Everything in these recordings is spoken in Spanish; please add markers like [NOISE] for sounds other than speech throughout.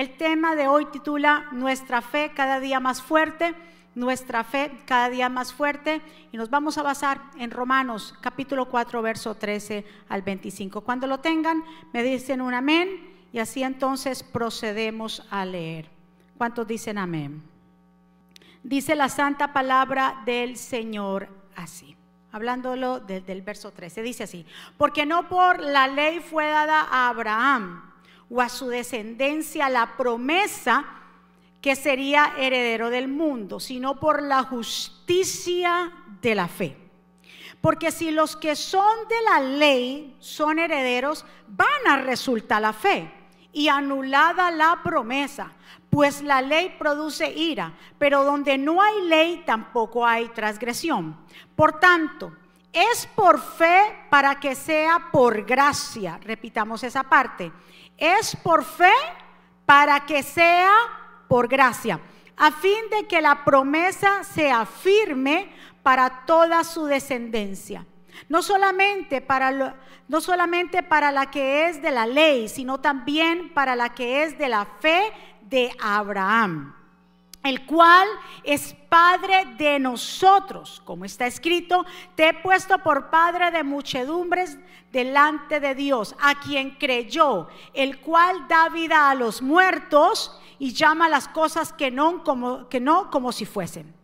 El tema de hoy titula Nuestra fe cada día más fuerte, nuestra fe cada día más fuerte y nos vamos a basar en Romanos capítulo 4 verso 13 al 25. Cuando lo tengan me dicen un amén y así entonces procedemos a leer. ¿Cuántos dicen amén? Dice la santa palabra del Señor así hablándolo desde el verso 13. Dice así, porque no por la ley fue dada a Abraham o a su descendencia la promesa que sería heredero del mundo, sino por la justicia de la fe. Porque si los que son de la ley son herederos, van a resultar la fe y anulada la promesa, pues la ley produce ira, pero donde no hay ley tampoco hay transgresión. Por tanto, es por fe para que sea por gracia. Repitamos esa parte. Es por fe para que sea por gracia, a fin de que la promesa sea firme para toda su descendencia. No solamente para, no solamente para la que es de la ley, sino también para la que es de la fe de Abraham, el cual es padre de nosotros, como está escrito, te he puesto por padre de muchedumbres delante de Dios, a quien creyó, el cual da vida a los muertos y llama las cosas que no como, que no como si fuesen.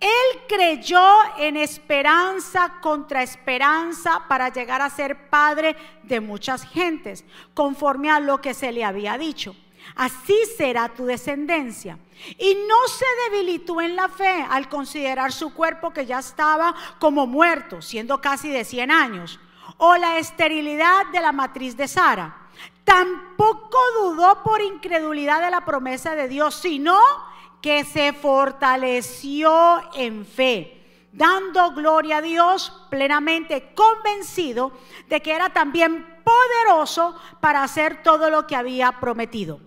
Él creyó en esperanza contra esperanza para llegar a ser padre de muchas gentes, conforme a lo que se le había dicho Así será tu descendencia. Y no se debilitó en la fe al considerar su cuerpo que ya estaba como muerto, siendo casi de 100 años, o la esterilidad de la matriz de Sara. Tampoco dudó por incredulidad de la promesa de Dios, sino que se fortaleció en fe dando gloria a Dios, plenamente convencido de que era también poderoso para hacer todo lo que había prometido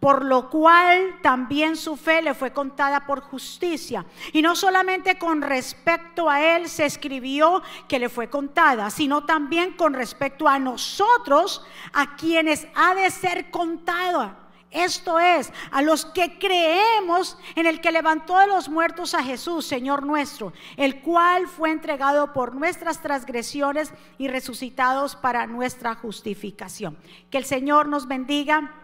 por lo cual también su fe le fue contada por justicia. Y no solamente con respecto a él se escribió que le fue contada, sino también con respecto a nosotros, a quienes ha de ser contada. Esto es, a los que creemos en el que levantó de los muertos a Jesús, Señor nuestro, el cual fue entregado por nuestras transgresiones y resucitados para nuestra justificación. Que el Señor nos bendiga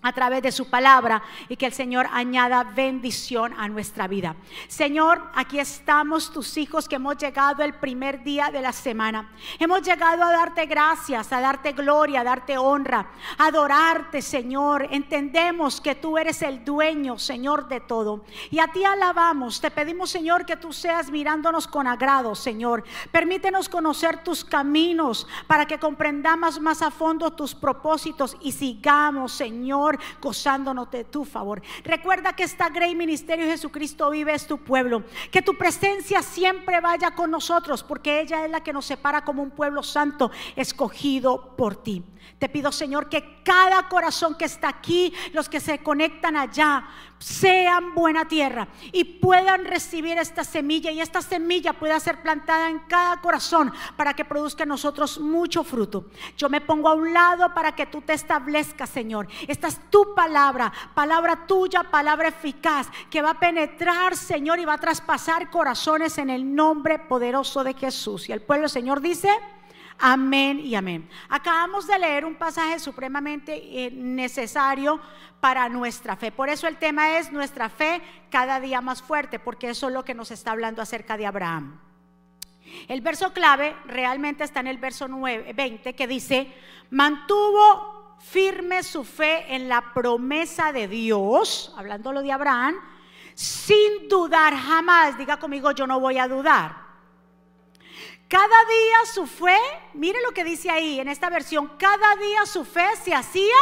a través de su palabra y que el Señor añada bendición a nuestra vida. Señor, aquí estamos tus hijos que hemos llegado el primer día de la semana. Hemos llegado a darte gracias, a darte gloria, a darte honra, a adorarte, Señor. Entendemos que tú eres el dueño, Señor, de todo. Y a ti alabamos. Te pedimos, Señor, que tú seas mirándonos con agrado, Señor. Permítenos conocer tus caminos para que comprendamos más a fondo tus propósitos y sigamos, Señor gozándonos de tu favor. Recuerda que esta Grey Ministerio Jesucristo vive es tu pueblo. Que tu presencia siempre vaya con nosotros, porque ella es la que nos separa como un pueblo santo, escogido por ti. Te pido, Señor, que cada corazón que está aquí, los que se conectan allá, sean buena tierra y puedan recibir esta semilla y esta semilla pueda ser plantada en cada corazón para que produzca en nosotros mucho fruto. Yo me pongo a un lado para que tú te establezcas, Señor. Esta es tu palabra, palabra tuya, palabra eficaz, que va a penetrar, Señor, y va a traspasar corazones en el nombre poderoso de Jesús. Y el pueblo, Señor, dice... Amén y amén. Acabamos de leer un pasaje supremamente eh, necesario para nuestra fe. Por eso el tema es nuestra fe cada día más fuerte, porque eso es lo que nos está hablando acerca de Abraham. El verso clave realmente está en el verso 9, 20 que dice, mantuvo firme su fe en la promesa de Dios, hablándolo de Abraham, sin dudar jamás. Diga conmigo, yo no voy a dudar. Cada día su fe, mire lo que dice ahí en esta versión, cada día su fe se hacía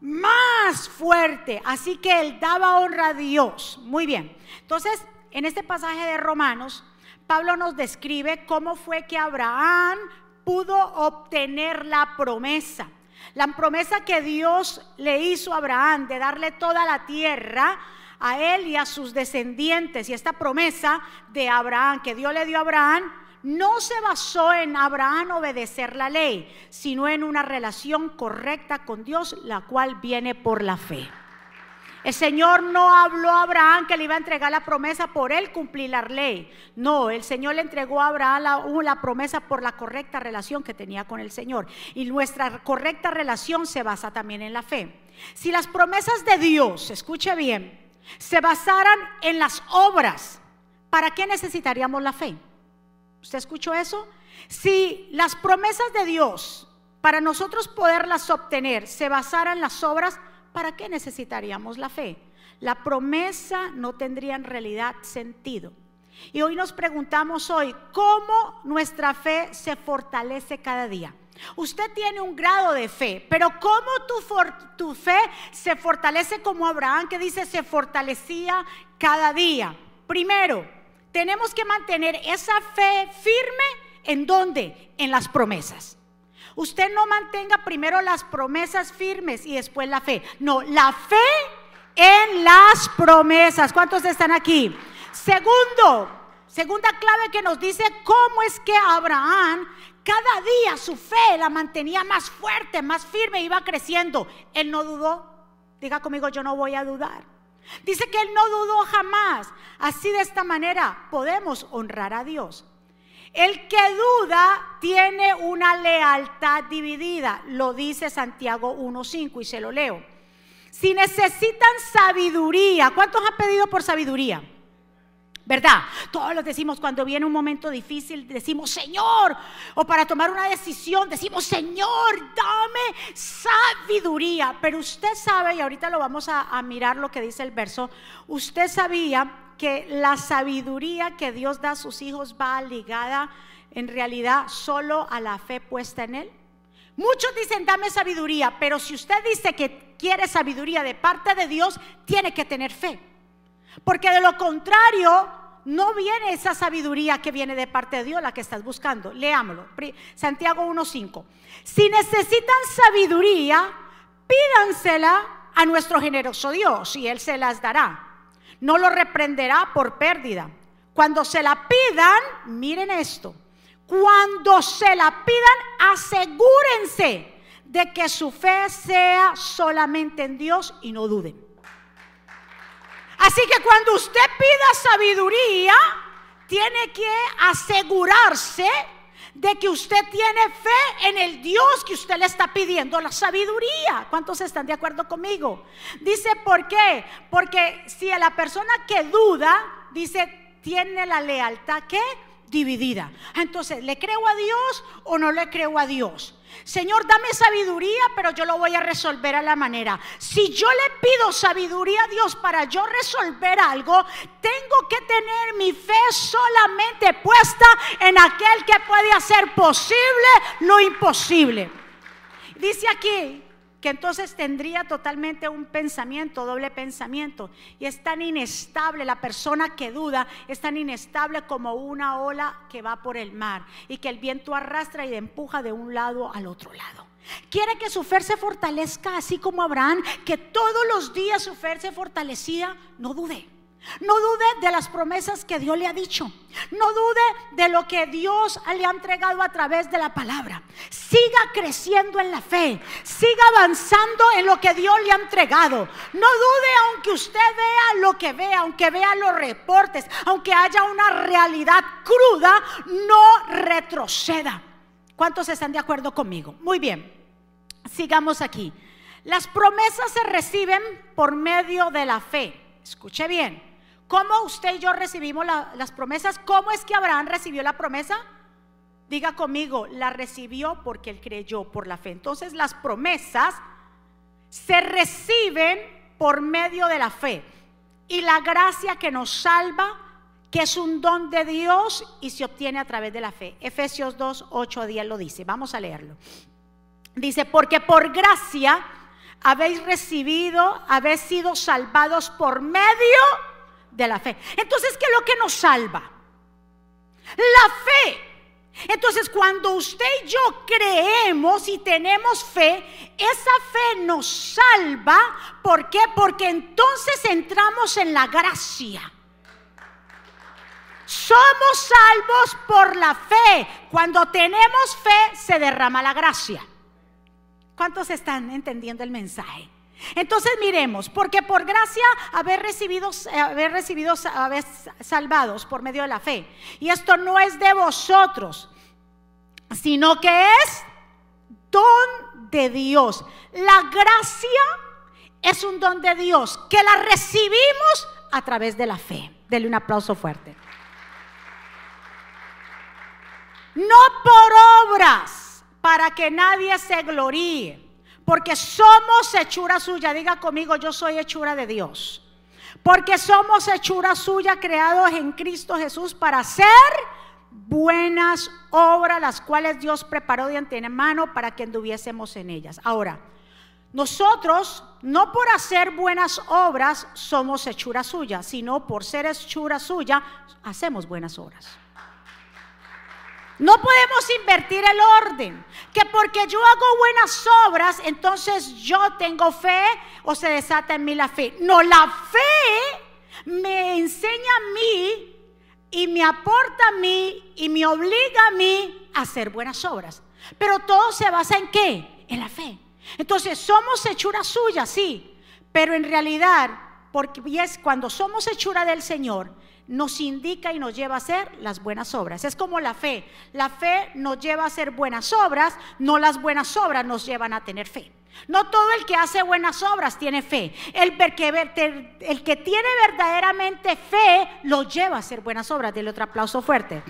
más fuerte. Así que él daba honra a Dios. Muy bien. Entonces, en este pasaje de Romanos, Pablo nos describe cómo fue que Abraham pudo obtener la promesa. La promesa que Dios le hizo a Abraham de darle toda la tierra a él y a sus descendientes. Y esta promesa de Abraham que Dios le dio a Abraham no se basó en Abraham obedecer la ley, sino en una relación correcta con Dios, la cual viene por la fe. El Señor no habló a Abraham que le iba a entregar la promesa por él cumplir la ley. No, el Señor le entregó a Abraham la, la, promesa por la correcta relación que tenía con el Señor. Y nuestra correcta relación se basa también en la fe. Si las promesas de Dios, escuche bien, se basaran en las obras, ¿para qué necesitaríamos la fe? ¿Usted escuchó eso? Si las promesas de Dios, para nosotros poderlas obtener, se basaran en las obras, ¿para qué necesitaríamos la fe? La promesa no tendría en realidad sentido. Y hoy nos preguntamos hoy, ¿cómo nuestra fe se fortalece cada día? Usted tiene un grado de fe, pero ¿cómo tu, fe se fortalece como Abraham que dice se fortalecía cada día? Primero, tenemos que mantener esa fe firme en dónde? En las promesas. Usted no mantenga primero las promesas firmes y después la fe. No, la fe en las promesas. ¿Cuántos están aquí? Segundo, segunda clave que nos dice cómo es que Abraham cada día su fe la mantenía más fuerte, más firme, iba creciendo. Él no dudó. Diga conmigo, yo no voy a dudar. Dice que él no dudó jamás. Así de esta manera podemos honrar a Dios. El que duda tiene una lealtad dividida, lo dice Santiago 1.5 y se lo leo. Si necesitan sabiduría, ¿cuántos han pedido por sabiduría? ¿Verdad? Todos los decimos cuando viene un momento difícil, decimos Señor, o para tomar una decisión, decimos Señor, dame sabiduría. Pero usted sabe, y ahorita lo vamos a, a mirar lo que dice el verso, usted sabía que la sabiduría que Dios da a sus hijos va ligada en realidad solo a la fe puesta en Él. Muchos dicen, dame sabiduría, pero si usted dice que quiere sabiduría de parte de Dios, tiene que tener fe. Porque de lo contrario, no viene esa sabiduría que viene de parte de Dios, la que estás buscando. Leámoslo. Santiago 1.5. Si necesitan sabiduría, pídansela a nuestro generoso Dios y Él se las dará. No lo reprenderá por pérdida. Cuando se la pidan, miren esto. Cuando se la pidan, asegúrense de que su fe sea solamente en Dios y no duden. Así que cuando usted pida sabiduría, tiene que asegurarse de que usted tiene fe en el Dios que usted le está pidiendo la sabiduría. ¿Cuántos están de acuerdo conmigo? Dice, ¿por qué? Porque si a la persona que duda, dice, tiene la lealtad que dividida. Entonces, ¿le creo a Dios o no le creo a Dios? Señor, dame sabiduría, pero yo lo voy a resolver a la manera. Si yo le pido sabiduría a Dios para yo resolver algo, tengo que tener mi fe solamente puesta en aquel que puede hacer posible lo imposible. Dice aquí que entonces tendría totalmente un pensamiento, doble pensamiento. Y es tan inestable, la persona que duda es tan inestable como una ola que va por el mar y que el viento arrastra y empuja de un lado al otro lado. Quiere que su fe se fortalezca así como Abraham, que todos los días su fe se fortalecía, no dude. No dude de las promesas que Dios le ha dicho. No dude de lo que Dios le ha entregado a través de la palabra. Siga creciendo en la fe. Siga avanzando en lo que Dios le ha entregado. No dude aunque usted vea lo que vea, aunque vea los reportes, aunque haya una realidad cruda, no retroceda. ¿Cuántos están de acuerdo conmigo? Muy bien. Sigamos aquí. Las promesas se reciben por medio de la fe. Escuche bien. ¿Cómo usted y yo recibimos las promesas? ¿Cómo es que Abraham recibió la promesa? Diga conmigo, la recibió porque él creyó por la fe. Entonces las promesas se reciben por medio de la fe. Y la gracia que nos salva, que es un don de Dios y se obtiene a través de la fe. Efesios 2, 8 a 10 lo dice. Vamos a leerlo. Dice, porque por gracia habéis recibido, habéis sido salvados por medio de la fe. Entonces, ¿qué es lo que nos salva? La fe. Entonces, cuando usted y yo creemos y tenemos fe, esa fe nos salva. ¿Por qué? Porque entonces entramos en la gracia. Somos salvos por la fe. Cuando tenemos fe se derrama la gracia. ¿Cuántos están entendiendo el mensaje? Entonces miremos, porque por gracia haber recibido, haber recibido, haber salvados por medio de la fe. Y esto no es de vosotros, sino que es don de Dios. La gracia es un don de Dios que la recibimos a través de la fe. Dele un aplauso fuerte. No por obras, para que nadie se gloríe porque somos hechura suya. Diga conmigo, yo soy hechura de Dios. Porque somos hechura suya creados en Cristo Jesús para hacer buenas obras, las cuales Dios preparó de antemano para que anduviésemos en ellas. Ahora, nosotros, no por hacer buenas obras, somos hechura suya, sino por ser hechura suya, hacemos buenas obras. No podemos invertir el orden, que porque yo hago buenas obras, entonces yo tengo fe o se desata en mí la fe. No, la fe me enseña a mí y me aporta a mí y me obliga a mí a hacer buenas obras. Pero todo se basa en qué? En la fe. Entonces somos hechura suya, sí, pero en realidad, porque es cuando somos hechura del Señor, nos indica y nos lleva a hacer las buenas obras. Es como la fe. La fe nos lleva a hacer buenas obras, no las buenas obras nos llevan a tener fe. No todo el que hace buenas obras tiene fe. El, que, tiene verdaderamente fe lo lleva a hacer buenas obras. Dele otro aplauso fuerte.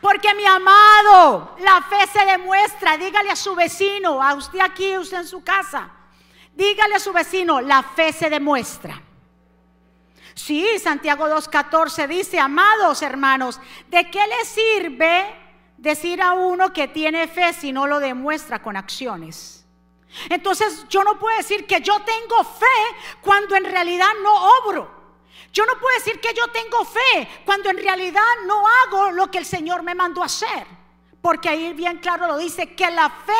Porque mi amado, la fe se demuestra. Dígale a su vecino, a usted aquí, usted en su casa. Dígale a su vecino, la fe se demuestra. Sí, Santiago 2.14 dice, amados hermanos, ¿de qué le sirve decir a uno que tiene fe si no lo demuestra con acciones? Entonces yo no puedo decir que yo tengo fe cuando en realidad no obro. Yo no puedo decir que yo tengo fe cuando en realidad no hago lo que el Señor me mandó hacer. Porque ahí bien claro lo dice, que la fe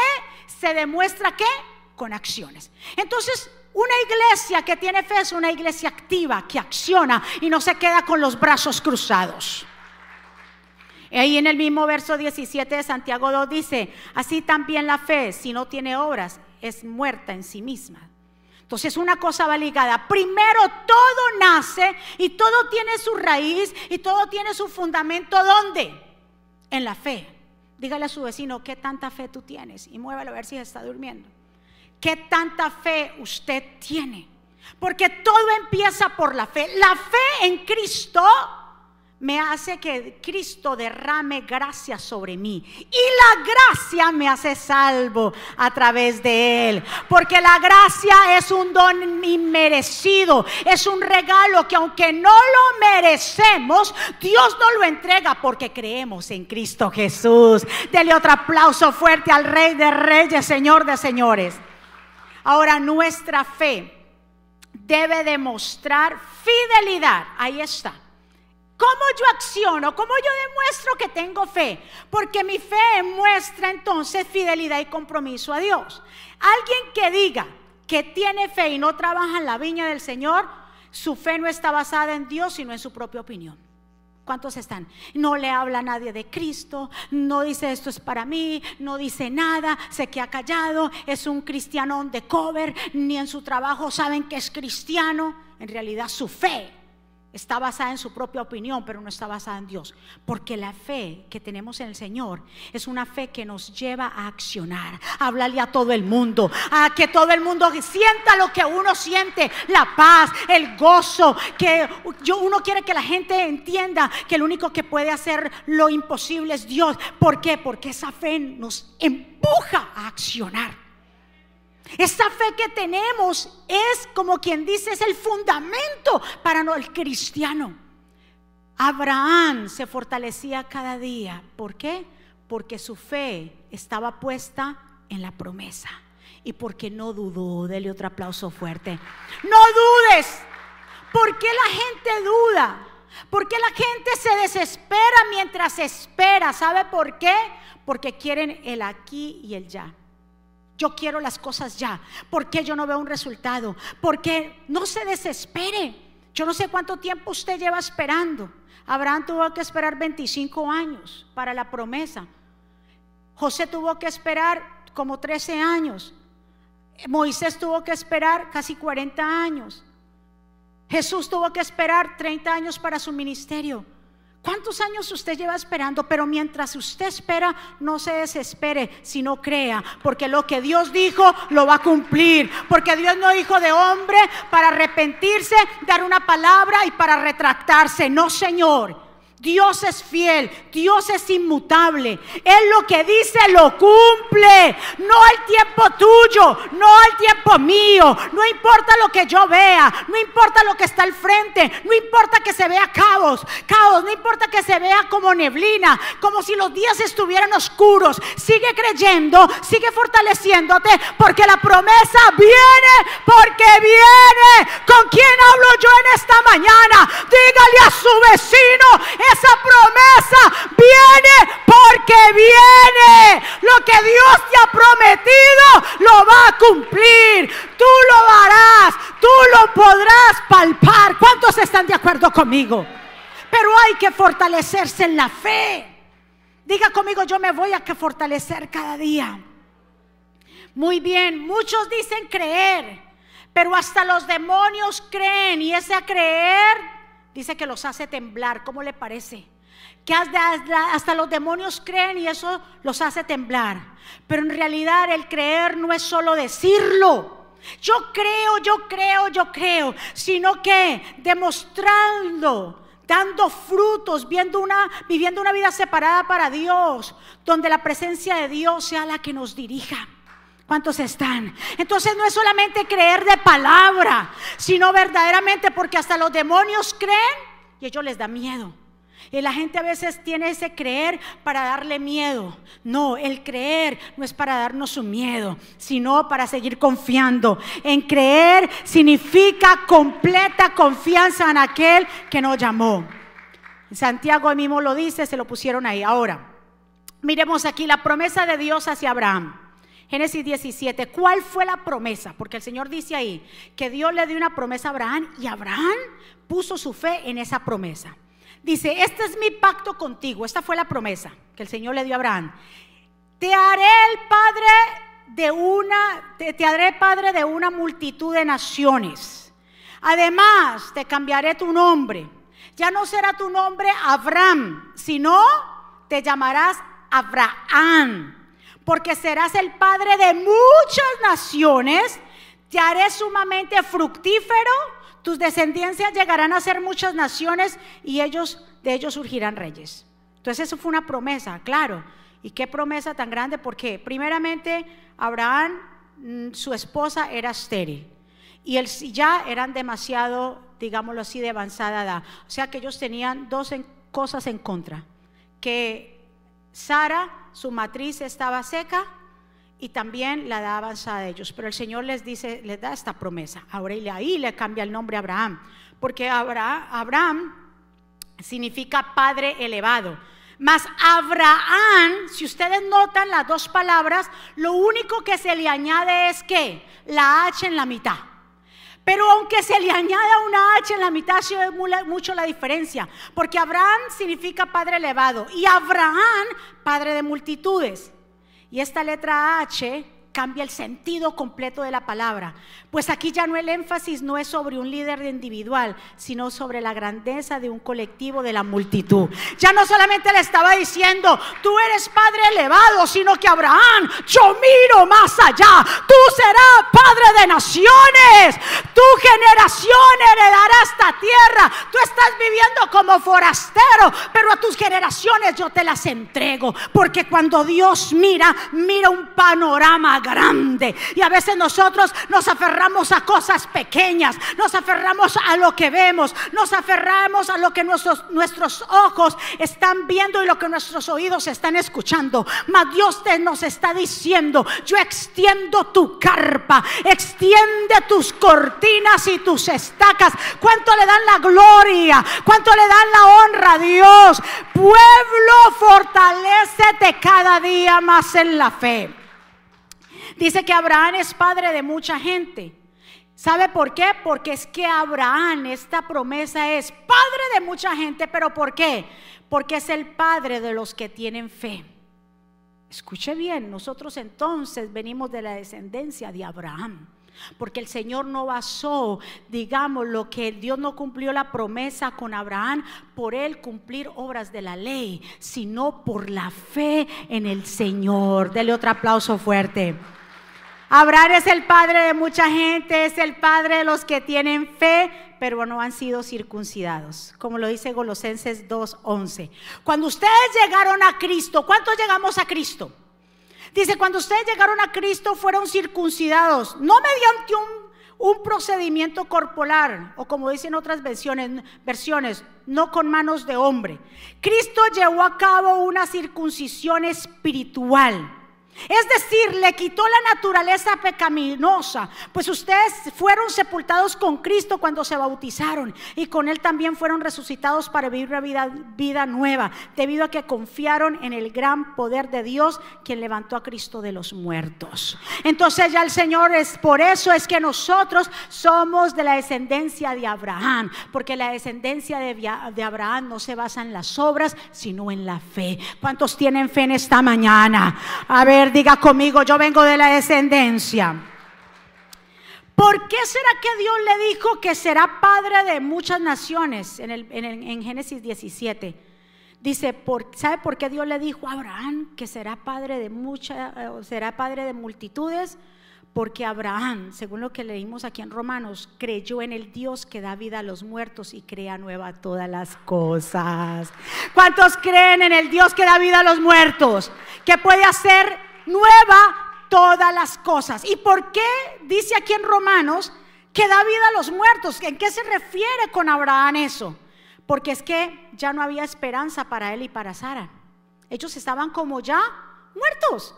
se demuestra que con acciones. Entonces, una iglesia que tiene fe es una iglesia activa, que acciona y no se queda con los brazos cruzados. Ahí en el mismo verso 17 de Santiago 2 dice, así también la fe, si no tiene obras, es muerta en sí misma. Entonces una cosa va ligada. Primero todo nace y todo tiene su raíz y todo tiene su fundamento. ¿Dónde? En la fe. Dígale a su vecino, ¿qué tanta fe tú tienes? Y muévalo a ver si está durmiendo. ¿Qué tanta fe usted tiene? Porque todo empieza por la fe. La fe en Cristo me hace que Cristo derrame gracia sobre mí. Y la gracia me hace salvo a través de Él. Porque la gracia es un don inmerecido. Es un regalo que aunque no lo merecemos, Dios nos lo entrega porque creemos en Cristo Jesús. Dele otro aplauso fuerte al Rey de Reyes, Señor de Señores. Ahora, nuestra fe debe demostrar fidelidad. Ahí está. ¿Cómo yo acciono? ¿Cómo yo demuestro que tengo fe? Porque mi fe muestra entonces fidelidad y compromiso a Dios. Alguien que diga que tiene fe y no trabaja en la viña del Señor, su fe no está basada en Dios, sino en su propia opinión. ¿Cuántos están? No le habla a nadie de Cristo, no dice esto es para mí, no dice nada, se queda callado, es un cristiano de cover, ni en su trabajo saben que es cristiano. En realidad su fe está basada en su propia opinión, pero no está basada en Dios. Porque la fe que tenemos en el Señor es una fe que nos lleva a accionar, a hablarle a todo el mundo, a que todo el mundo sienta lo que uno siente, la paz, el gozo, que yo, uno quiere que la gente entienda que el único que puede hacer lo imposible es Dios. ¿Por qué? Porque esa fe nos empuja a accionar. Esa fe que tenemos es como quien dice, es el fundamento para el cristiano. Abraham se fortalecía cada día. ¿Por qué? Porque su fe estaba puesta en la promesa. Y porque no dudó. Dele otro aplauso fuerte. No dudes. ¿Por qué la gente duda? ¿Por qué la gente se desespera mientras espera? ¿Sabe por qué? Porque quieren el aquí y el ya. Yo quiero las cosas ya. ¿Por qué yo no veo un resultado? Porque no se desespere. Yo no sé cuánto tiempo usted lleva esperando. Abraham tuvo que esperar 25 años para la promesa. José tuvo que esperar como 13 años. Moisés tuvo que esperar casi 40 años. Jesús tuvo que esperar 30 años para su ministerio. ¿Cuántos años usted lleva esperando? Pero mientras usted espera, no se desespere, sino crea, porque lo que Dios dijo lo va a cumplir, porque Dios no dijo de hombre para arrepentirse, dar una palabra y para retractarse, no Señor. Dios es fiel, Dios es inmutable. Él lo que dice lo cumple. No al tiempo tuyo, no al tiempo mío. No importa lo que yo vea, no importa lo que está al frente, no importa que se vea caos, caos, no importa que se vea como neblina, como si los días estuvieran oscuros. Sigue creyendo, sigue fortaleciéndote, porque la promesa viene, porque viene. ¿Con quién hablo yo en esta mañana? Dígale a su vecino, esa promesa viene porque viene. Lo que Dios te ha prometido lo va a cumplir. Tú lo harás, tú lo podrás palpar. ¿Cuántos están de acuerdo conmigo? Pero hay que fortalecerse en la fe. Diga conmigo, yo me voy a que fortalecer cada día. Muy bien, muchos dicen creer, pero hasta los demonios creen y ese creer Dice que los hace temblar. ¿Cómo le parece? Que hasta, los demonios creen y eso los hace temblar. Pero en realidad el creer no es solo decirlo. Yo creo, yo creo, yo creo, sino que demostrando dando frutos, viviendo una vida separada para Dios, donde la presencia de Dios sea la que nos dirija. ¿Cuántos están? Entonces no es solamente creer de palabra, sino verdaderamente porque hasta los demonios creen y ellos les da miedo. Y la gente a veces tiene ese creer para darle miedo. No, el creer no es para darnos un miedo, sino para seguir confiando. En creer significa completa confianza en aquel que nos llamó. Santiago mismo lo dice, se lo pusieron ahí. Ahora, miremos aquí la promesa de Dios hacia Abraham. Génesis 17, ¿cuál fue la promesa? Porque el Señor dice ahí que Dios le dio una promesa a Abraham y Abraham puso su fe en esa promesa. Dice, este es mi pacto contigo, esta fue la promesa que el Señor le dio a Abraham. Te haré el padre de una, te, te haré padre de una multitud de naciones. Además, te cambiaré tu nombre. Ya no será tu nombre Abraham, sino te llamarás Abraham porque serás el padre de muchas naciones, te haré sumamente fructífero, tus descendencias llegarán a ser muchas naciones y ellos de ellos surgirán reyes. Entonces eso fue una promesa, claro. ¿Y qué promesa tan grande? Porque primeramente Abraham, mm, su esposa era estéril y ya eran demasiado, digámoslo así, de avanzada edad. O sea que ellos tenían dos cosas en contra, que Sara su matriz estaba seca y también la edad avanzada de ellos. Pero el Señor les dice, les da esta promesa. Ahora ahí le cambia el nombre a Abraham, porque Abraham significa padre elevado. Mas Abraham, si ustedes notan las dos palabras, lo único que se le añade es que la H en la mitad. Pero aunque se le añada una H en la mitad, se ve mucho la diferencia. Porque Abraham significa padre elevado y Abraham padre de multitudes. Y esta letra H cambia el sentido completo de la palabra. Pues aquí ya no el énfasis no es sobre un líder individual, sino sobre la grandeza de un colectivo de la multitud. Ya no solamente le estaba diciendo, tú eres padre elevado, sino que Abraham, yo miro más allá. Tú serás padre de naciones. Tu generación heredará esta tierra. Tú estás viviendo como forastero, pero a tus generaciones yo te las entrego. Porque cuando Dios mira, mira un panorama grande. Y a veces nosotros nos aferramos a cosas pequeñas, nos aferramos a lo que vemos, nos aferramos a lo que nuestros, nuestros ojos están viendo y lo que nuestros oídos están escuchando. Mas Dios te nos está diciendo, yo extiendo tu carpa, extiende tus cortinas y tus estacas. ¿Cuánto le dan la gloria? ¿Cuánto le dan la honra a Dios? Pueblo, fortalecete cada día más en la fe. Dice que Abraham es padre de mucha gente. ¿Sabe por qué? Porque es que Abraham, esta promesa es padre de mucha gente, pero ¿por qué? Porque es el padre de los que tienen fe. Escuche bien, nosotros entonces venimos de la descendencia de Abraham. Porque el Señor no basó, digamos, lo que Dios no cumplió la promesa con Abraham por él cumplir obras de la ley, sino por la fe en el Señor. Dele otro aplauso fuerte. Abraham es el padre de mucha gente, es el padre de los que tienen fe, pero no han sido circuncidados, como lo dice Colosenses 2:11. Cuando ustedes llegaron a Cristo, ¿cuántos llegamos a Cristo? Dice, cuando ustedes llegaron a Cristo fueron circuncidados, no mediante un, procedimiento corporal, o como dicen otras versiones, versiones, no con manos de hombre. Cristo llevó a cabo una circuncisión espiritual es decir, le quitó la naturaleza pecaminosa, pues ustedes fueron sepultados con Cristo cuando se bautizaron y con Él también fueron resucitados para vivir una vida, vida, nueva, debido a que confiaron en el gran poder de Dios, quien levantó a Cristo de los muertos. Entonces ya el Señor es por eso es que nosotros somos de la descendencia de Abraham, porque la descendencia de, de Abraham no se basa en las obras, sino en la fe. ¿Cuántos tienen fe en esta mañana? A ver diga conmigo, yo vengo de la descendencia. ¿Por qué será que Dios le dijo que será padre de muchas naciones en, el, en, Génesis 17? Dice, por, ¿sabe por qué Dios le dijo a Abraham que será padre de muchas, eh, será padre de multitudes? Porque Abraham, según lo que leímos aquí en Romanos, creyó en el Dios que da vida a los muertos y crea nueva todas las cosas. ¿Cuántos creen en el Dios que da vida a los muertos? Que puede hacer nueva todas las cosas. ¿Y por qué dice aquí en Romanos que da vida a los muertos? ¿En qué se refiere con Abraham eso? Porque es que ya no había esperanza para él y para Sara. Ellos estaban como ya muertos.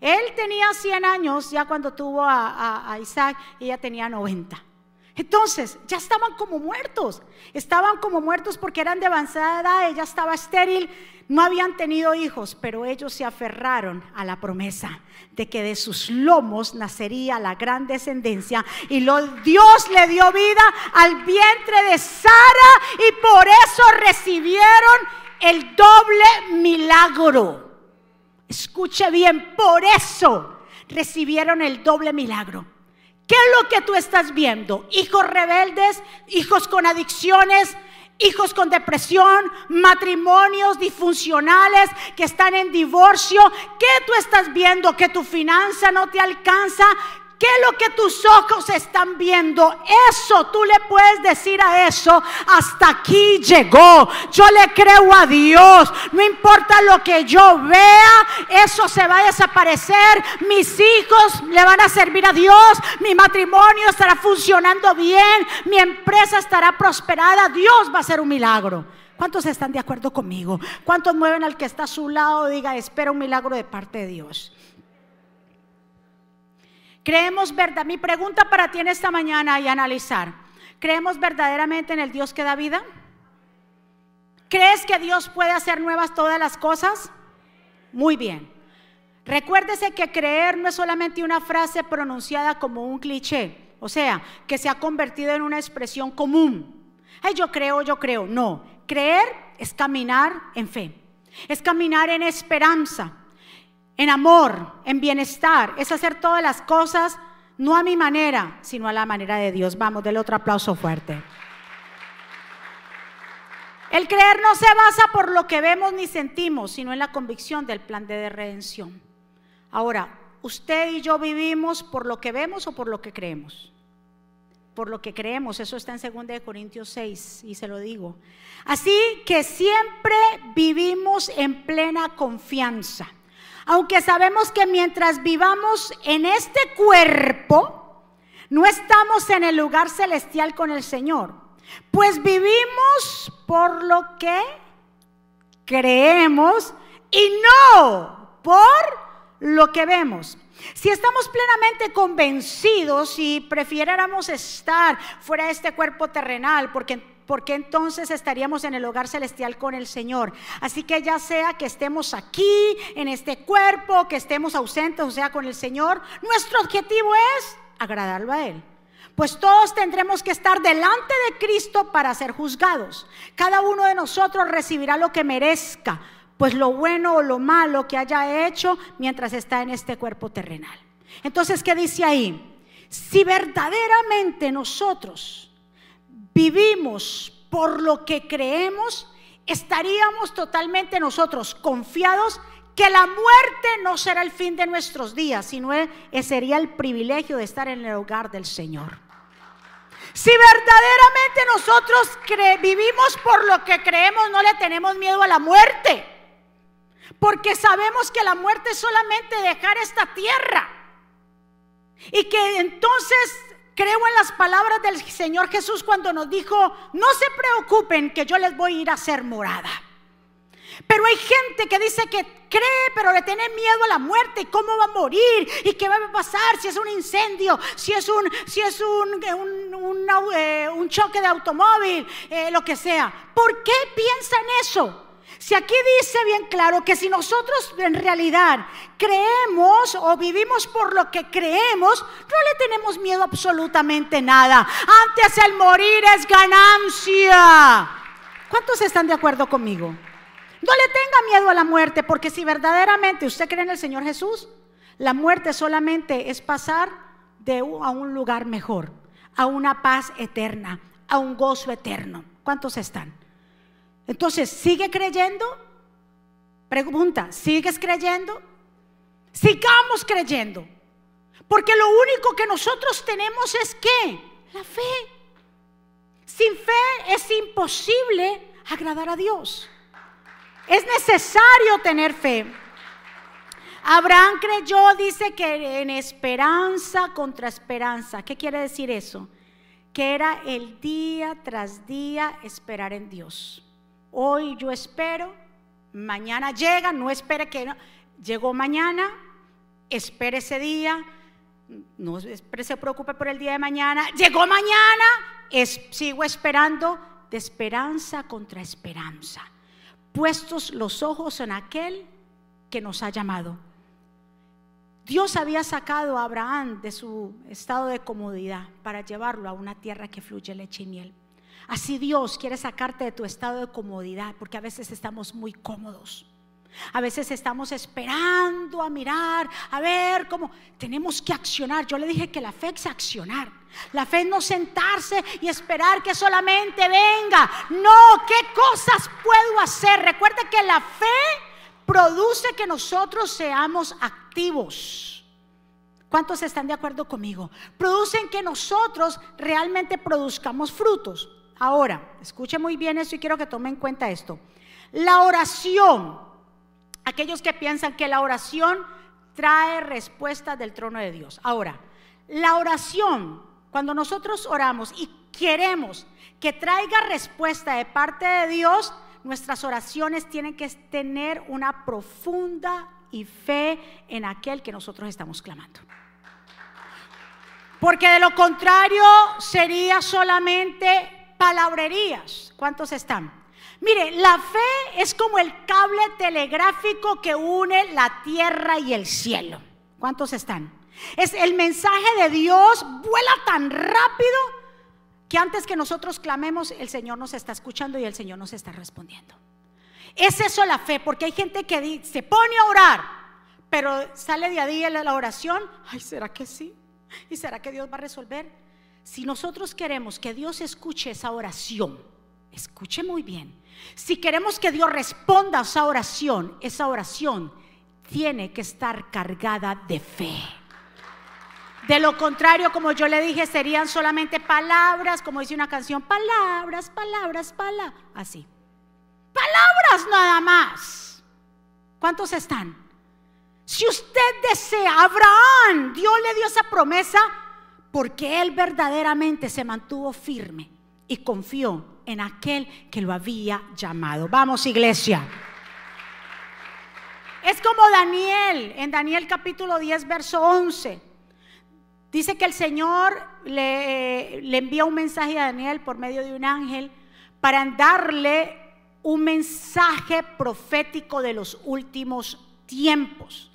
Él tenía 100 años ya cuando tuvo a, Isaac y ella tenía 90. Entonces, ya estaban como muertos. Estaban como muertos porque eran de avanzada edad, ella estaba estéril, no habían tenido hijos, pero ellos se aferraron a la promesa de que de sus lomos nacería la gran descendencia y Dios le dio vida al vientre de Sara y por eso recibieron el doble milagro. Escuche bien, por eso recibieron el doble milagro. ¿Qué es lo que tú estás viendo? Hijos rebeldes, hijos con adicciones, hijos con depresión, matrimonios disfuncionales que están en divorcio. ¿Qué tú estás viendo? Que tu finanza no te alcanza, ¿Qué es lo que tus ojos están viendo? Eso tú le puedes decir a eso, hasta aquí llegó. Yo le creo a Dios. No importa lo que yo vea, eso se va a desaparecer. Mis hijos le van a servir a Dios. Mi matrimonio estará funcionando bien. Mi empresa estará prosperada. Dios va a hacer un milagro. ¿Cuántos están de acuerdo conmigo? ¿Cuántos mueven al que está a su lado? Diga, espera un milagro de parte de Dios. Creemos verdad. Mi pregunta para ti en esta mañana y analizar. ¿Creemos verdaderamente en el Dios que da vida? ¿Crees que Dios puede hacer nuevas todas las cosas? Muy bien. Recuérdese que creer no es solamente una frase pronunciada como un cliché, o sea, que se ha convertido en una expresión común. Ay, yo creo, yo creo. No, creer es caminar en fe, es caminar en esperanza, en amor, en bienestar, es hacer todas las cosas no a mi manera, sino a la manera de Dios. Vamos, del otro aplauso fuerte. El creer no se basa por lo que vemos ni sentimos, sino en la convicción del plan de redención. Ahora, usted y yo vivimos por lo que vemos o por lo que creemos. Por lo que creemos, eso está en 2 Corintios 6 y se lo digo. Así que siempre vivimos en plena confianza aunque sabemos que mientras vivamos en este cuerpo, no estamos en el lugar celestial con el Señor. Pues vivimos por lo que creemos y no por lo que vemos. Si estamos plenamente convencidos y prefiriéramos estar fuera de este cuerpo terrenal, porque porque entonces estaríamos en el hogar celestial con el Señor. Así que ya sea que estemos aquí, en este cuerpo, que estemos ausentes, o sea, con el Señor, nuestro objetivo es agradarlo a Él. Pues todos tendremos que estar delante de Cristo para ser juzgados. Cada uno de nosotros recibirá lo que merezca, pues lo bueno o lo malo que haya hecho mientras está en este cuerpo terrenal. Entonces, ¿qué dice ahí? Si verdaderamente nosotros vivimos por lo que creemos, estaríamos totalmente nosotros confiados que la muerte no será el fin de nuestros días, sino sería el privilegio de estar en el hogar del Señor. Si verdaderamente nosotros vivimos por lo que creemos, no le tenemos miedo a la muerte, porque sabemos que la muerte es solamente dejar esta tierra. Y que entonces creo en las palabras del Señor Jesús cuando nos dijo, no se preocupen que yo les voy a ir a hacer morada. Pero hay gente que dice que cree, pero le tiene miedo a la muerte, cómo va a morir y qué va a pasar si es un incendio, si es un, si es un, eh, un, choque de automóvil, eh, lo que sea. ¿Por qué piensan eso? Si aquí dice bien claro que si nosotros en realidad creemos o vivimos por lo que creemos, no le tenemos miedo absolutamente nada. Antes el morir es ganancia. ¿Cuántos están de acuerdo conmigo? No le tenga miedo a la muerte, porque si verdaderamente usted cree en el Señor Jesús, la muerte solamente es pasar de a un lugar mejor, a una paz eterna, a un gozo eterno. ¿Cuántos están? Entonces, ¿sigue creyendo? Pregunta, ¿sigues creyendo? Sigamos creyendo. Porque lo único que nosotros tenemos es que la fe. Sin fe es imposible agradar a Dios. Es necesario tener fe. Abraham creyó, dice que en esperanza contra esperanza. ¿Qué quiere decir eso? Que era el día tras día esperar en Dios. Hoy yo espero, mañana llega, no espere que no. llegó mañana, espere ese día, no se preocupe por el día de mañana, llegó mañana, sigo esperando de esperanza contra esperanza, puestos los ojos en aquel que nos ha llamado. Dios había sacado a Abraham de su estado de comodidad para llevarlo a una tierra que fluye leche y miel. Así Dios quiere sacarte de tu estado de comodidad, porque a veces estamos muy cómodos. A veces estamos esperando a mirar, a ver cómo tenemos que accionar. Yo le dije que la fe es accionar. La fe es no sentarse y esperar que solamente venga. No, ¿qué cosas puedo hacer? Recuerde que la fe produce que nosotros seamos activos. ¿Cuántos están de acuerdo conmigo? Producen que nosotros realmente produzcamos frutos. Ahora, escuche muy bien esto y quiero que tome en cuenta esto. La oración, aquellos que piensan que la oración trae respuesta del trono de Dios. Ahora, la oración, cuando nosotros oramos y queremos que traiga respuesta de parte de Dios, nuestras oraciones tienen que tener una profunda y fe en aquel que nosotros estamos clamando. Porque de lo contrario sería solamente palabrerías. ¿Cuántos están? Mire, la fe es como el cable telegráfico que une la tierra y el cielo. ¿Cuántos están? Es el mensaje de Dios vuela tan rápido que antes que nosotros clamemos, el Señor nos está escuchando y el Señor nos está respondiendo. Es eso la fe, porque hay gente que se pone a orar, pero sale de ahí la oración, ay, ¿será que sí? ¿Y será que Dios va a resolver? Si nosotros queremos que Dios escuche esa oración, escuche muy bien, si queremos que Dios responda a esa oración, esa oración tiene que estar cargada de fe. De lo contrario, como yo le dije, serían solamente palabras, como dice una canción, palabras, palabras, palabras, así. Palabras nada más. ¿Cuántos están? Si usted desea, Abraham, Dios le dio esa promesa porque él verdaderamente se mantuvo firme y confió en aquel que lo había llamado. Vamos, iglesia. Es como Daniel, en Daniel capítulo 10, verso 11. Dice que el Señor le, le envía un mensaje a Daniel por medio de un ángel para darle un mensaje profético de los últimos tiempos.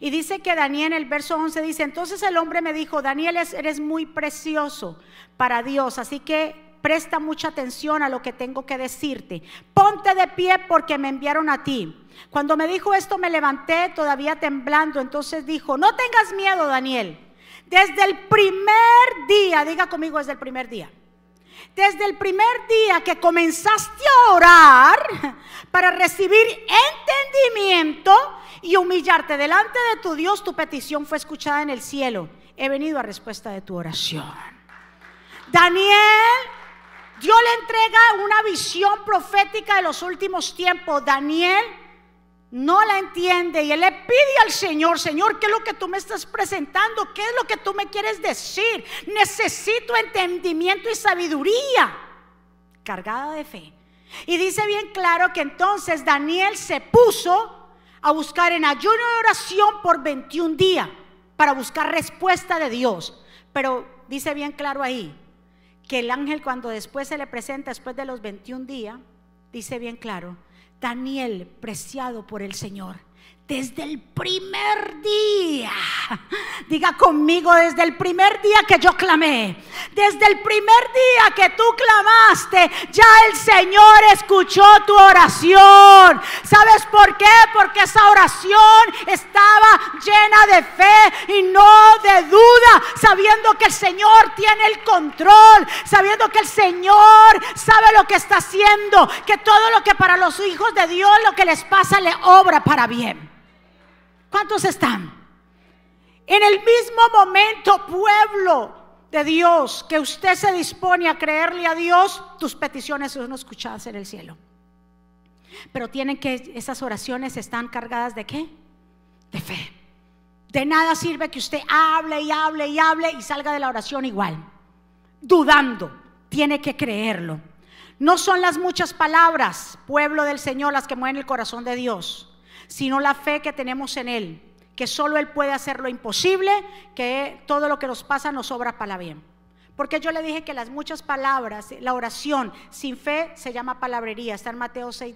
Y dice que Daniel en el verso 11 dice, entonces el hombre me dijo, Daniel eres muy precioso para Dios, así que presta mucha atención a lo que tengo que decirte. Ponte de pie porque me enviaron a ti. Cuando me dijo esto me levanté todavía temblando, entonces dijo, no tengas miedo Daniel. Desde el primer día, diga conmigo desde el primer día. Desde el primer día que comenzaste a orar para recibir entendimiento y humillarte delante de tu Dios, tu petición fue escuchada en el cielo. He venido a respuesta de tu oración. Daniel, Dios le entrega una visión profética de los últimos tiempos. Daniel no la entiende y él le pide al Señor, Señor, ¿qué es lo que tú me estás presentando? ¿Qué es lo que tú me quieres decir? Necesito entendimiento y sabiduría, cargada de fe. Y dice bien claro que entonces Daniel se puso a buscar en ayuno y oración por 21 días para buscar respuesta de Dios. Pero dice bien claro ahí que el ángel cuando después se le presenta, después de los 21 días, dice bien claro, Daniel, preciado por el Señor, desde el primer día. Diga conmigo, desde el primer día que yo clamé, desde el primer día que tú clamaste, ya el Señor escuchó tu oración. ¿Sabes por qué? Porque esa oración estaba llena de fe y no de duda, sabiendo que el Señor tiene el control, sabiendo que el Señor sabe lo que está haciendo, que todo lo que para los hijos de Dios lo que les pasa le obra para bien. ¿Cuántos están? En el mismo momento, pueblo de Dios, que usted se dispone a creerle a Dios, tus peticiones son escuchadas en el cielo. Pero tienen que, esas oraciones están cargadas de qué? De fe. De nada sirve que usted hable y hable y hable y salga de la oración igual. Dudando, tiene que creerlo. No son las muchas palabras, pueblo del Señor, las que mueven el corazón de Dios sino la fe que tenemos en Él, que solo Él puede hacer lo imposible, que todo lo que nos pasa nos obra para bien. Porque yo le dije que las muchas palabras, la oración sin fe se llama palabrería. Está en Mateo 6,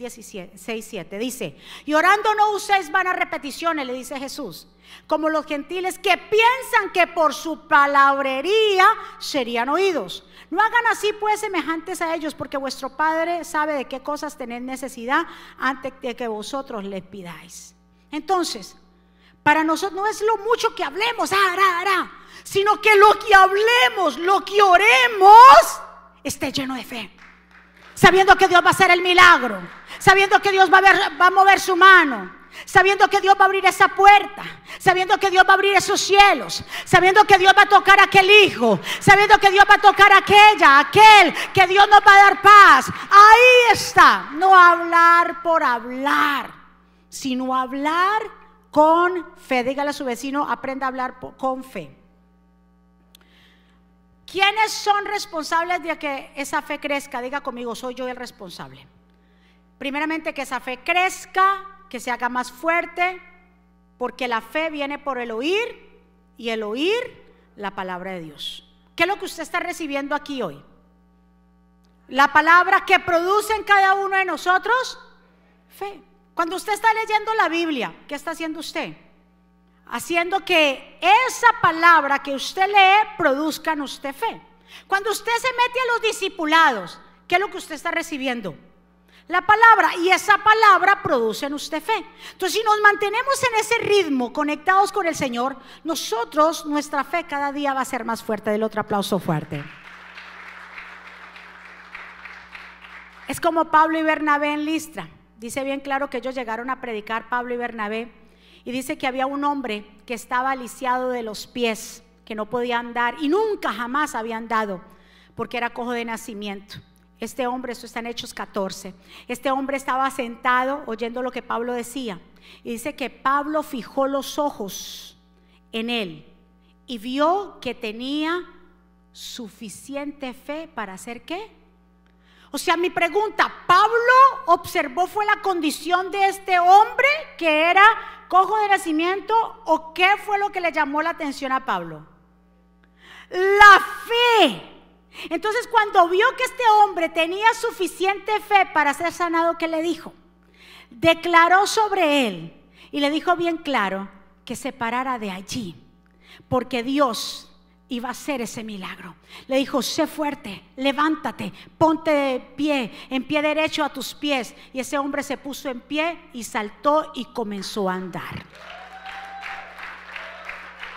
7. Dice, y orando no uséis vanas repeticiones, le dice Jesús, como los gentiles que piensan que por su palabrería serían oídos. No hagan así pues semejantes a ellos, porque vuestro Padre sabe de qué cosas tenéis necesidad antes de que vosotros les pidáis. Entonces, para nosotros no es lo mucho que hablemos, ah, sino que lo que hablemos, lo que oremos, esté lleno de fe. Sabiendo que Dios va a hacer el milagro, sabiendo que Dios va a, a mover su mano, sabiendo que Dios va a abrir esa puerta, sabiendo que Dios va a abrir esos cielos, sabiendo que Dios va a tocar a aquel hijo, sabiendo que Dios va a tocar a aquella, aquel, que Dios nos va a dar paz. Ahí está, no hablar por hablar, sino hablar con fe. Dígale a su vecino, aprenda a hablar con fe. ¿Quiénes son responsables de que esa fe crezca? Diga conmigo, soy yo el responsable. Primeramente que esa fe crezca, que se haga más fuerte, porque la fe viene por el oír y el oír la palabra de Dios. ¿Qué es lo que usted está recibiendo aquí hoy? La palabra que produce en cada uno de nosotros, fe. Cuando usted está leyendo la Biblia, ¿qué está haciendo usted? Haciendo que esa palabra que usted lee produzca en usted fe. Cuando usted se mete a los discipulados, ¿qué es lo que usted está recibiendo? la palabra y esa palabra produce en usted fe. Entonces, si nos mantenemos en ese ritmo, conectados con el Señor, nosotros, nuestra fe cada día va a ser más fuerte. Del otro aplauso fuerte. Es como Pablo y Bernabé en Listra. Dice bien claro que ellos llegaron a predicar Pablo y Bernabé. Y dice que había un hombre que estaba lisiado de los pies, que no podía andar y nunca jamás había andado, porque era cojo de nacimiento. Este hombre, esto está en Hechos 14, este hombre estaba sentado oyendo lo que Pablo decía. Y dice que Pablo fijó los ojos en él y vio que tenía suficiente fe para hacer qué. O sea, mi pregunta, ¿Pablo observó fue la condición de este hombre que era cojo de nacimiento o qué fue lo que le llamó la atención a Pablo? La fe. Entonces cuando vio que este hombre tenía suficiente fe para ser sanado, ¿qué le dijo? Declaró sobre él y le dijo bien claro que se parara de allí, porque Dios iba a hacer ese milagro. Le dijo, sé fuerte, levántate, ponte de pie, en pie derecho a tus pies. Y ese hombre se puso en pie y saltó y comenzó a andar.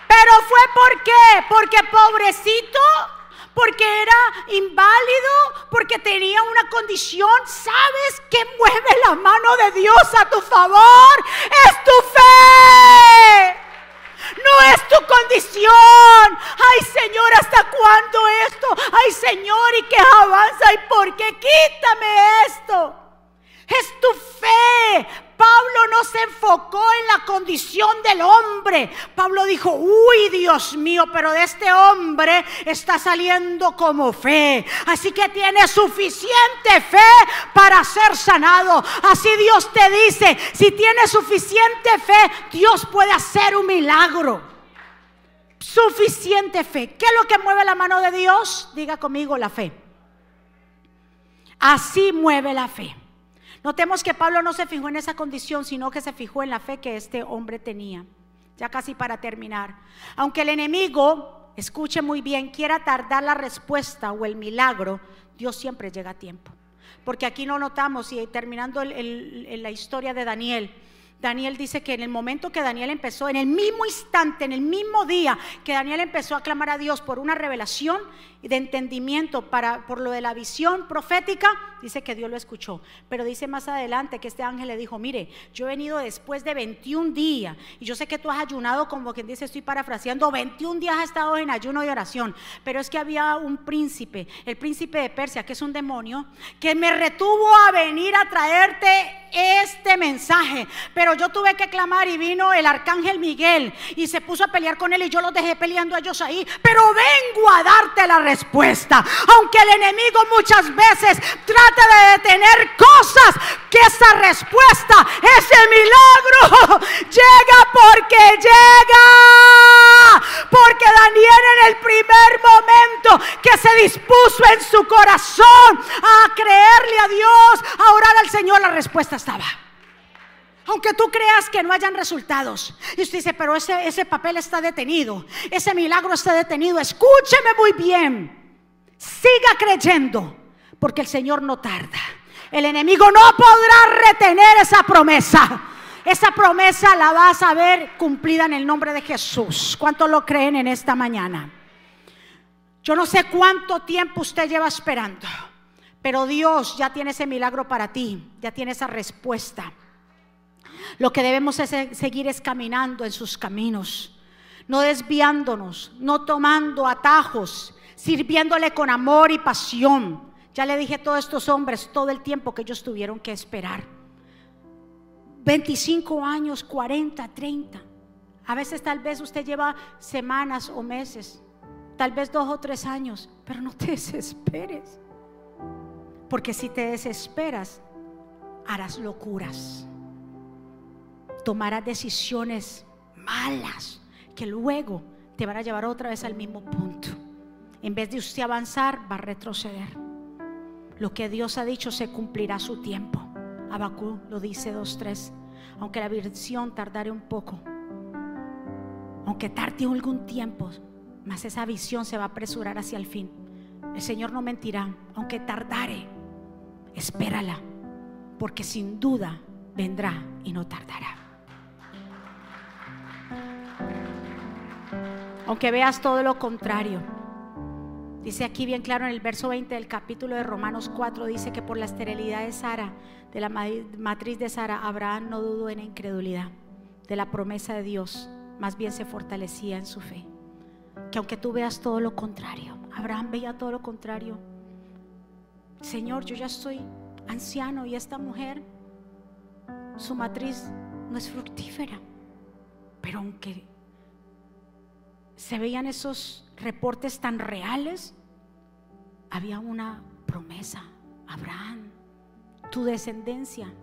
Pero fue por qué? Porque pobrecito porque era inválido, porque tenía una condición. ¿Sabes que mueve la mano de Dios a tu favor? Es tu fe. No es tu condición. Ay Señor, ¿hasta cuándo esto? Ay Señor, ¿y qué avanza? ¿Y por qué? Quítame esto. Es tu fe. Pablo no se enfocó en la condición del hombre. Pablo dijo, uy Dios mío, pero de este hombre está saliendo como fe. Así que tiene suficiente fe para ser sanado. Así Dios te dice, si tienes suficiente fe, Dios puede hacer un milagro. Suficiente fe. ¿Qué es lo que mueve la mano de Dios? Diga conmigo la fe. Así mueve la fe. Notemos que Pablo no se fijó en esa condición, sino que se fijó en la fe que este hombre tenía. Ya casi para terminar. Aunque el enemigo, escuche muy bien, quiera tardar la respuesta o el milagro, Dios siempre llega a tiempo. Porque aquí no notamos, y terminando la historia de Daniel, Daniel dice que en el momento que Daniel empezó, en el mismo instante, en el mismo día que Daniel empezó a clamar a Dios por una revelación de entendimiento para, por lo de la visión profética, dice que Dios lo escuchó. Pero dice más adelante que este ángel le dijo, mire, yo he venido después de 21 días y yo sé que tú has ayunado, como quien dice, estoy parafraseando, 21 días has estado en ayuno y oración, pero es que había un príncipe, el príncipe de Persia, que es un demonio, que me retuvo a venir a traerte este mensaje, pero yo tuve que clamar y vino el arcángel Miguel y se puso a pelear con él y yo los dejé peleando a ellos ahí, pero vengo a darte la respuesta. Aunque el enemigo muchas veces de detener cosas, que esa respuesta, ese milagro [LAUGHS] llega porque llega. Porque Daniel en el primer momento que se dispuso en su corazón a creerle a Dios, a orar al Señor, la respuesta estaba. Aunque tú creas que no hayan resultados. Y usted dice, pero ese, ese papel está detenido. Ese milagro está detenido. Escúcheme muy bien. Siga creyendo. Porque el Señor no tarda. El enemigo no podrá retener esa promesa. Esa promesa la vas a ver cumplida en el nombre de Jesús. ¿Cuántos lo creen en esta mañana? Yo no sé cuánto tiempo usted lleva esperando, pero Dios ya tiene ese milagro para ti, ya tiene esa respuesta. Lo que debemos es seguir es caminando en sus caminos, no desviándonos, no tomando atajos, sirviéndole con amor y pasión. Ya le dije a todos estos hombres todo el tiempo que ellos tuvieron que esperar. 25 años, 40, 30. A veces tal vez usted lleva semanas o meses, tal vez dos o tres años, pero no te [LAUGHS] desesperes. Porque si te desesperas, harás locuras tomarás decisiones malas que luego te van a llevar otra vez al mismo punto. En vez de usted avanzar, va a retroceder. Lo que Dios ha dicho se cumplirá a su tiempo. Abacú lo dice 2.3. Aunque la visión tardare un poco, aunque tarde algún tiempo, más esa visión se va a apresurar hacia el fin. El Señor no mentirá, aunque tardare, espérala, porque sin duda vendrá y no tardará. aunque veas todo lo contrario. Dice aquí bien claro en el verso 20 del capítulo de Romanos 4, dice que por la esterilidad de Sara, de la matriz de Sara, Abraham no dudó en la incredulidad de la promesa de Dios, más bien se fortalecía en su fe. Que aunque tú veas todo lo contrario, Abraham veía todo lo contrario. Señor, yo ya estoy anciano y esta mujer, su matriz no es fructífera. Pero aunque se veían esos reportes tan reales, había una promesa. Abraham, tu descendencia,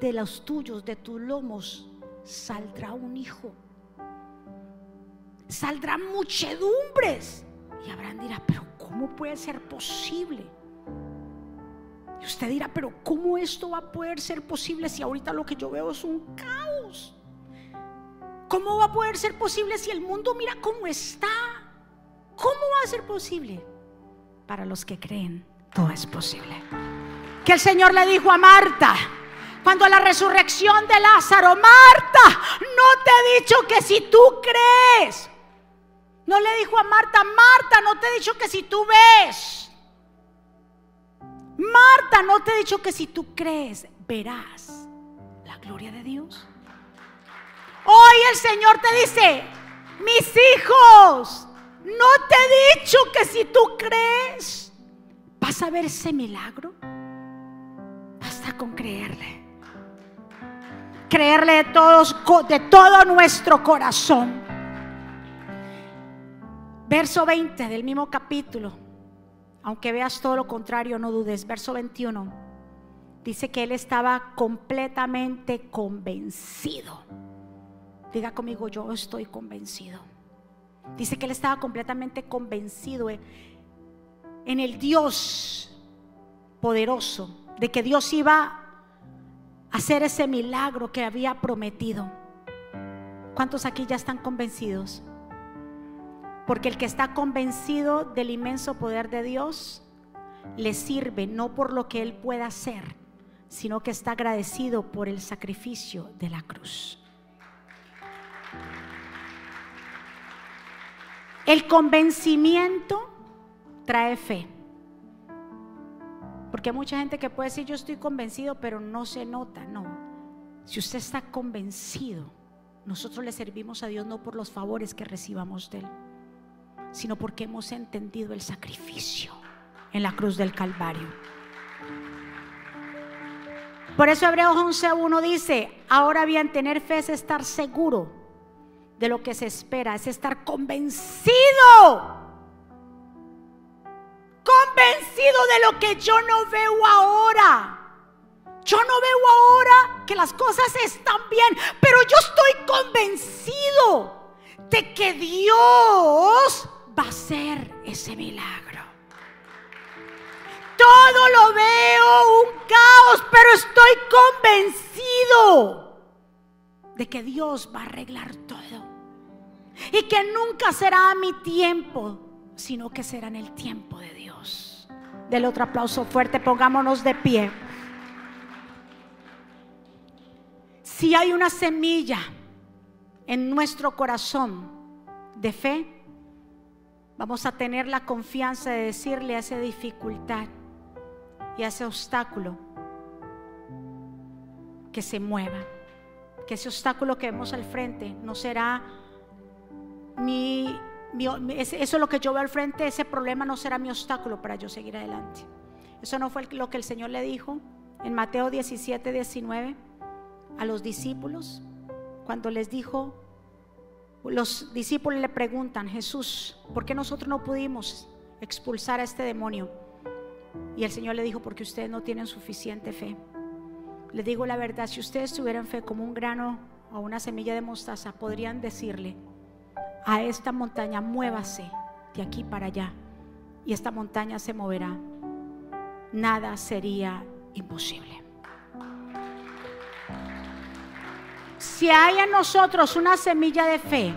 de los tuyos, de tus lomos, saldrá un hijo. Saldrán muchedumbres. Y Abraham dirá, pero ¿cómo puede ser posible? Y usted dirá, pero ¿cómo esto va a poder ser posible si ahorita lo que yo veo es un caos? ¿Cómo va a poder ser posible si el mundo mira cómo está? ¿Cómo va a ser posible? Para los que creen, todo es posible. Que el Señor le dijo a Marta, cuando la resurrección de Lázaro, Marta, no te he dicho que si tú crees, no le dijo a Marta, Marta, no te he dicho que si tú ves, Marta, no te he dicho que si tú crees, verás la gloria de Dios. Hoy el Señor te dice, mis hijos, no te he dicho que si tú crees, vas a ver ese milagro. Basta con creerle. Creerle de, todos, de todo nuestro corazón. Verso 20 del mismo capítulo. Aunque veas todo lo contrario, no dudes. Verso 21. Dice que él estaba completamente convencido Diga conmigo, yo estoy convencido. Dice que él estaba completamente convencido en el Dios poderoso, de que Dios iba a hacer ese milagro que había prometido. ¿Cuántos aquí ya están convencidos? Porque el que está convencido del inmenso poder de Dios le sirve no por lo que él pueda hacer, sino que está agradecido por el sacrificio de la cruz. El convencimiento trae fe. Porque hay mucha gente que puede decir yo estoy convencido, pero no se nota. No. Si usted está convencido, nosotros le servimos a Dios no por los favores que recibamos de Él, sino porque hemos entendido el sacrificio en la cruz del Calvario. Por eso Hebreos 11.1 dice, ahora bien, tener fe es estar seguro de lo que se espera, es estar convencido. Convencido de lo que yo no veo ahora. Yo no veo ahora que las cosas están bien, pero yo estoy convencido de que Dios va a hacer ese milagro. Todo lo veo un caos, pero estoy convencido de que Dios va a arreglar todo y que nunca será a mi tiempo, sino que será en el tiempo de Dios. Del otro aplauso fuerte, pongámonos de pie. Si hay una semilla en nuestro corazón de fe, vamos a tener la confianza de decirle a esa dificultad y a ese obstáculo que se mueva, que ese obstáculo que vemos al frente no será eso es lo que yo veo al frente, ese problema no será mi obstáculo para yo seguir adelante. Eso no fue lo que el Señor le dijo en Mateo 17, 19 a los discípulos, cuando les dijo, los discípulos le preguntan, Jesús, ¿por qué nosotros no pudimos expulsar a este demonio? Y el Señor le dijo, porque ustedes no tienen suficiente fe. Le digo la verdad, si ustedes tuvieran fe como un grano o una semilla de mostaza, podrían decirle, a esta montaña, muévase de aquí para allá. Y esta montaña se moverá. Nada sería imposible. Si hay en nosotros una semilla de fe,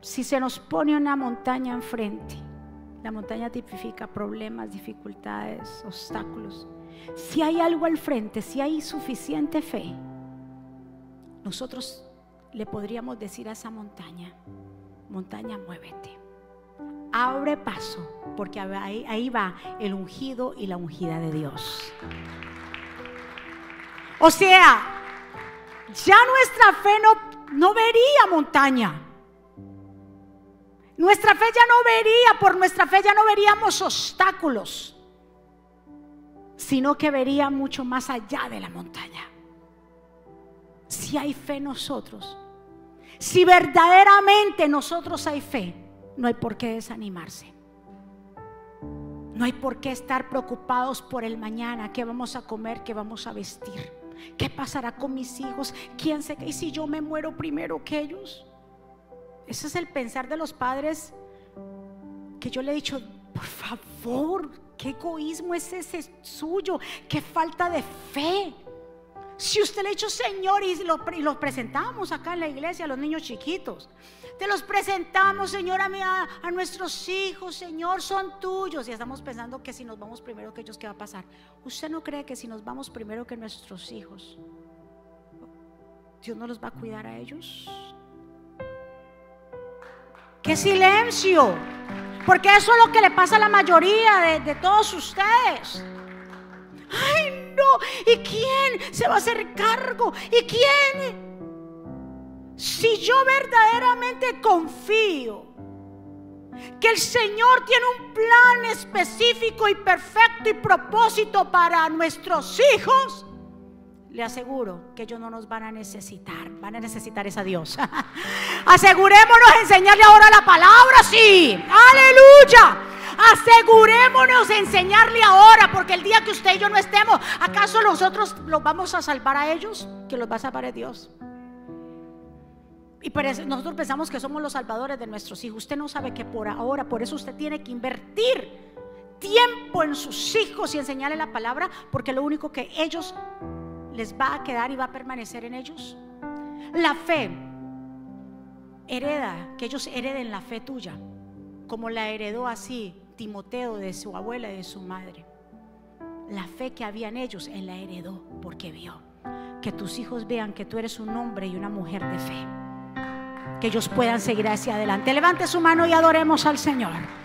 si se nos pone una montaña enfrente, la montaña tipifica problemas, dificultades, obstáculos. Si hay algo al frente, si hay suficiente fe, nosotros le podríamos decir a esa montaña, montaña, muévete. Abre paso, porque ahí, va el ungido y la ungida de Dios. O sea, ya nuestra fe no, no vería montaña. Nuestra fe ya no vería, por nuestra fe ya no veríamos obstáculos, sino que vería mucho más allá de la montaña. Si hay fe en nosotros, si verdaderamente nosotros hay fe, no hay por qué desanimarse. No hay por qué estar preocupados por el mañana, qué vamos a comer, qué vamos a vestir, qué pasará con mis hijos, quién se y si yo me muero primero que ellos. Ese es el pensar de los padres que yo le he dicho, por favor, qué egoísmo es ese suyo, qué falta de fe. Si usted le ha dicho Señor y los lo presentamos acá en la iglesia a los niños chiquitos, te los presentamos, Señor, a, a, a, nuestros hijos, Señor, son tuyos. Y estamos pensando que si nos vamos primero que ellos, ¿qué va a pasar? ¿Usted no cree que si nos vamos primero que nuestros hijos, Dios no los va a cuidar a ellos? ¡Qué silencio! Porque eso es lo que le pasa a la mayoría de, de todos ustedes. Ay, no. ¿Y quién se va a hacer cargo? ¿Y quién? Si yo verdaderamente confío que el Señor tiene un plan específico y perfecto y propósito para nuestros hijos, le aseguro que ellos no nos van a necesitar, van a necesitar esa Dios. [LAUGHS] Asegurémonos enseñarle ahora la palabra, sí. Aleluya. Asegurémonos de enseñarle ahora, porque el día que usted y yo no estemos, ¿acaso nosotros los vamos a salvar a ellos? Que los va a salvar a Dios. Y nosotros pensamos que somos los salvadores de nuestros hijos. Usted no sabe que por ahora, por eso usted tiene que invertir tiempo en sus hijos y enseñarle la palabra, porque lo único que ellos les va a quedar y va a permanecer en ellos. La fe hereda, que ellos hereden la fe tuya, como la heredó así Timoteo de su abuela y de su madre. La fe que había en ellos, él la heredó porque vio. Que tus hijos vean que tú eres un hombre y una mujer de fe. Que ellos puedan seguir hacia adelante. Levante su mano y adoremos al Señor.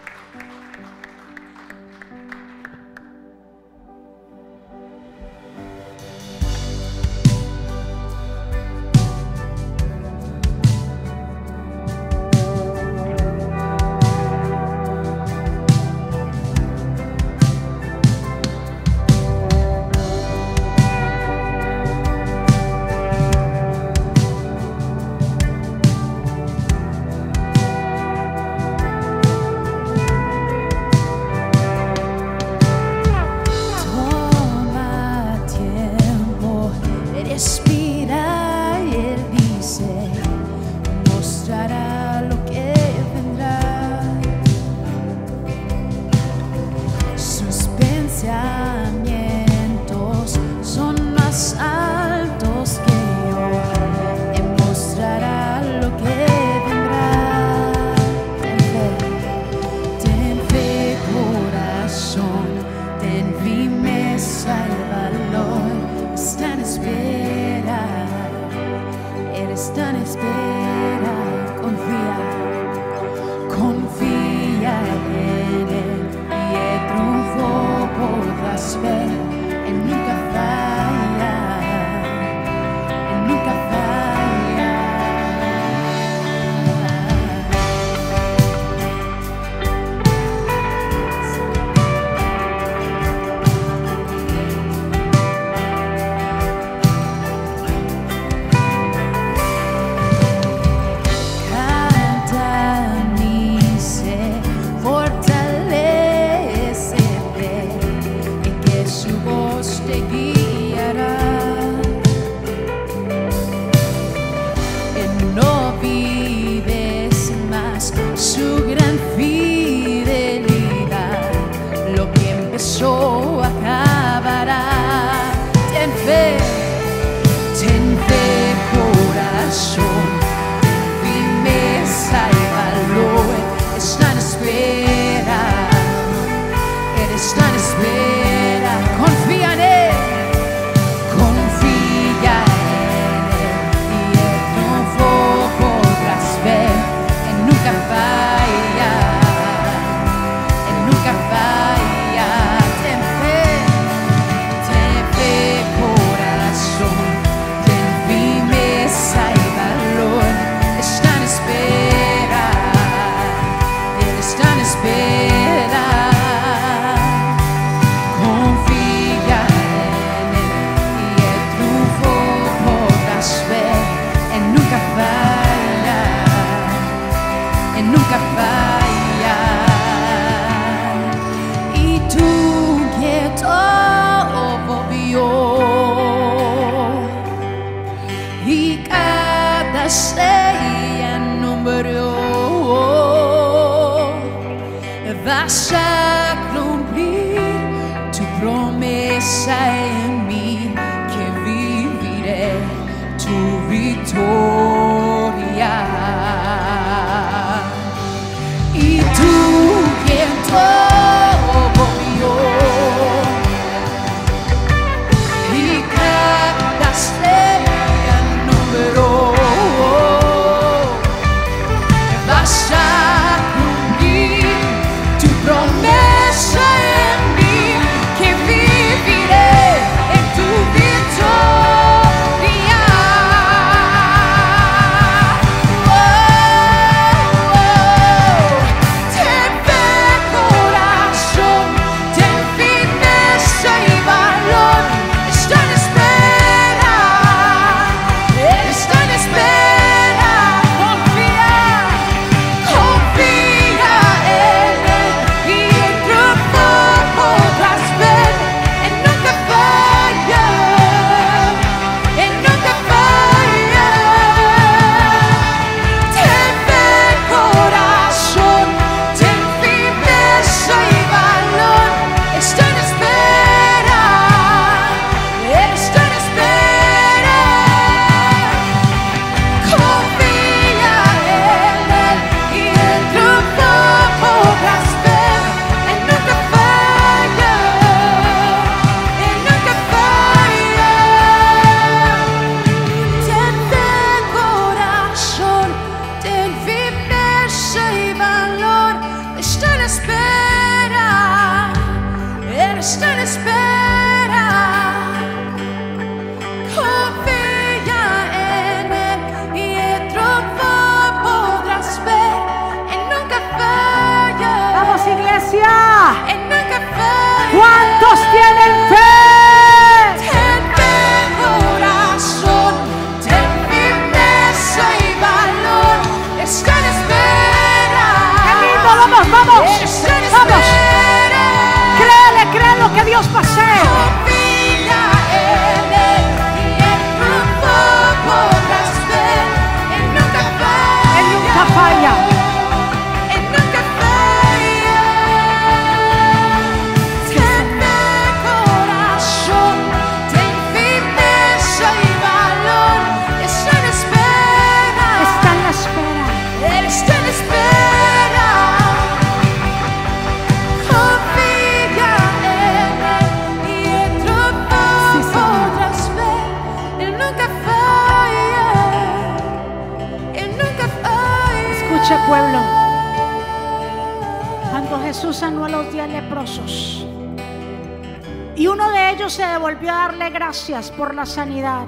Gracias por la sanidad,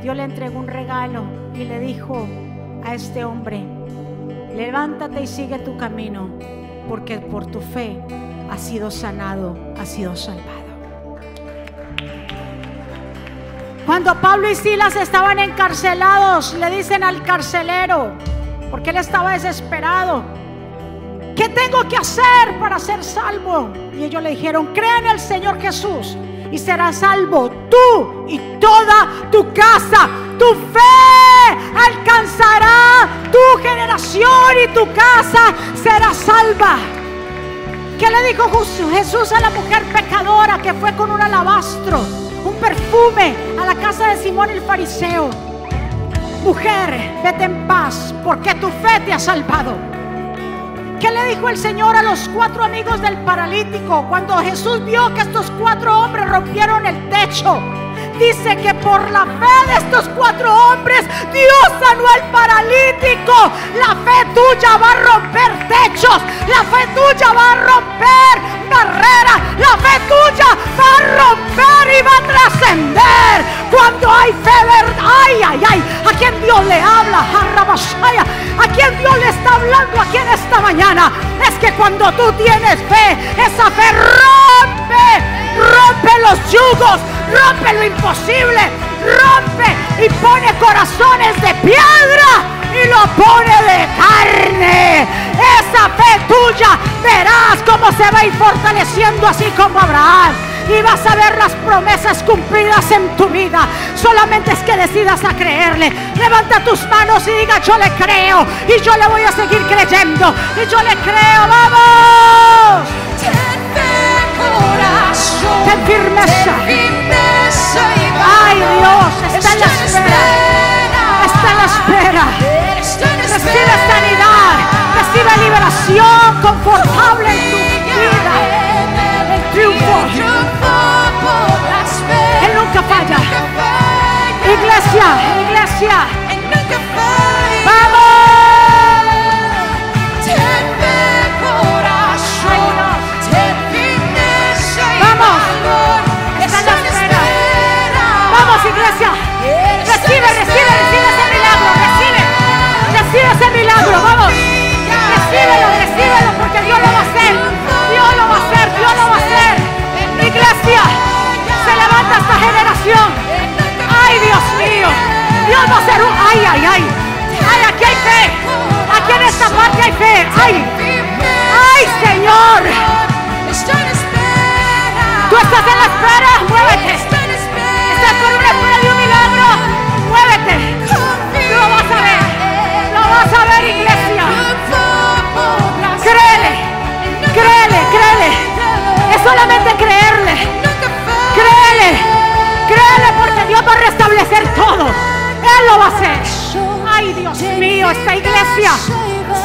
Dios le entregó un regalo y le dijo a este hombre, levántate y sigue tu camino, porque por tu fe has sido sanado, has sido salvado. Cuando Pablo y Silas estaban encarcelados, le dicen al carcelero, porque él estaba desesperado, ¿qué tengo que hacer para ser salvo? Y ellos le dijeron, cree en el Señor Jesús y serás salvo tú y toda tu casa. Tu fe alcanzará tu generación y tu casa será salva. ¿Qué le dijo Jesús a la mujer pecadora que fue con un alabastro, un perfume a la casa de Simón el fariseo? Mujer, vete en paz porque tu fe te ha salvado. ¿Qué le dijo el Señor a los cuatro amigos del paralítico cuando Jesús vio que estos cuatro hombres rompieron el techo? Dice que por la fe de estos cuatro hombres Dios sanó al paralítico. La fe tuya va a romper techos. La fe tuya va a romper barreras. La fe tuya va a romper y va a trascender. Cuando hay fe verdad. Ay, ay, ay. ¿A quién Dios le habla? ¿A quién Dios le está hablando aquí en esta mañana? Es que cuando tú tienes fe, esa fe rompe rompe los yugos, rompe lo imposible, rompe y pone corazones de piedra y lo pone de carne. Esa fe tuya verás cómo se va a ir fortaleciendo así como Abraham. Y vas a ver las promesas cumplidas en tu vida. Solamente es que decidas a creerle. Levanta tus manos y diga yo le creo. Y yo le voy a seguir creyendo. Y yo le creo. Vamos. Ten firmeza. Ay Dios, está en la espera. Está en la espera. Recibe sanidad. Recibe liberación confortable en tu vida. El triunfo. Él nunca falla. Iglesia, iglesia. Dios va a hacer un. Ay, ay, ay. Ay, aquí hay fe. Aquí en esta parte hay fe. Ay, ay, Señor. Tú estás en la espera. Muévete. Estás por una espera de un milagro. Muévete. Lo vas a ver. Lo vas a ver, iglesia. Créele. Créele, créele. Es solamente creerle. Créele. Créele porque Dios va a restablecer todo. Lo va a hacer. Ay, Dios mío, esta iglesia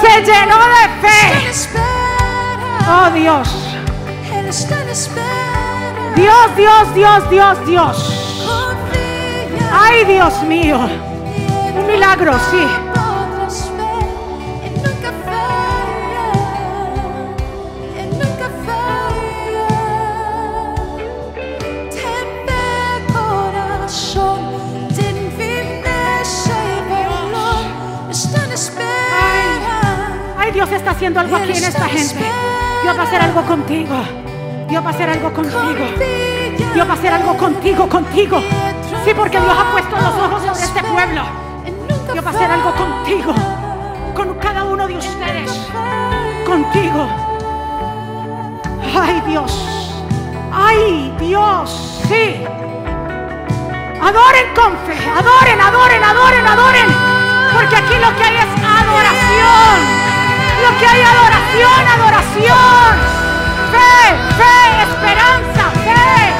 se llenó de fe. Oh, Dios. Dios, Dios, Dios, Dios, Dios. Ay, Dios mío. Un milagro, sí. Dios está haciendo algo aquí en esta gente. Dios va a hacer algo contigo. Dios va a hacer algo contigo. Dios va a hacer algo contigo, contigo. Sí, porque Dios ha puesto los ojos sobre este pueblo. Dios va a hacer algo contigo. Con cada uno de ustedes. Contigo. Ay, Dios. Ay, Dios. Sí. Adoren con fe. Adoren, adoren, adoren, adoren. Porque aquí lo que hay es adoración. Que hay adoración, adoración. Fe, fe, esperanza, fe.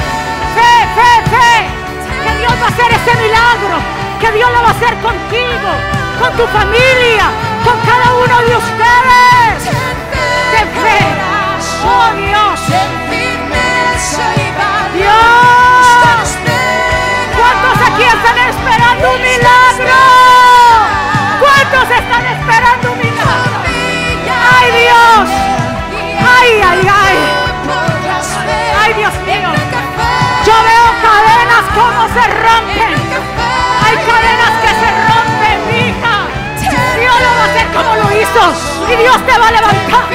Fe, fe, fe. Que Dios va a hacer ese milagro. Que Dios lo va a hacer contigo, con tu familia, con cada uno de ustedes. De fe. Oh Dios. Dios. ¿Cuántos aquí están ¡Ay, ay, ay! ¡Ay, Dios mío! Yo veo cadenas como se rompen. Hay cadenas que se rompen, hija. Dios lo va a hacer como lo hizo. Y Dios te va a levantar.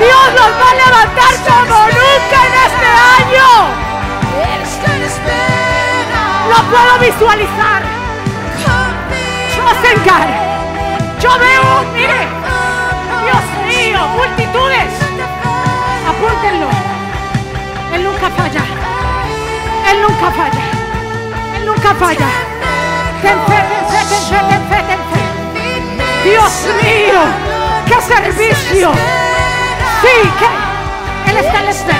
Dios los va a levantar como nunca en este año. Lo puedo visualizar. Rosengar. Yo veo, mire, Dios mío, multitudes. Apúntenlo. Él nunca falla. Él nunca falla. Él nunca falla. Ten fe, ten fe, ten fe, ten fe, ten fe. Dios mío, qué servicio. Sí, que Él está en la espera.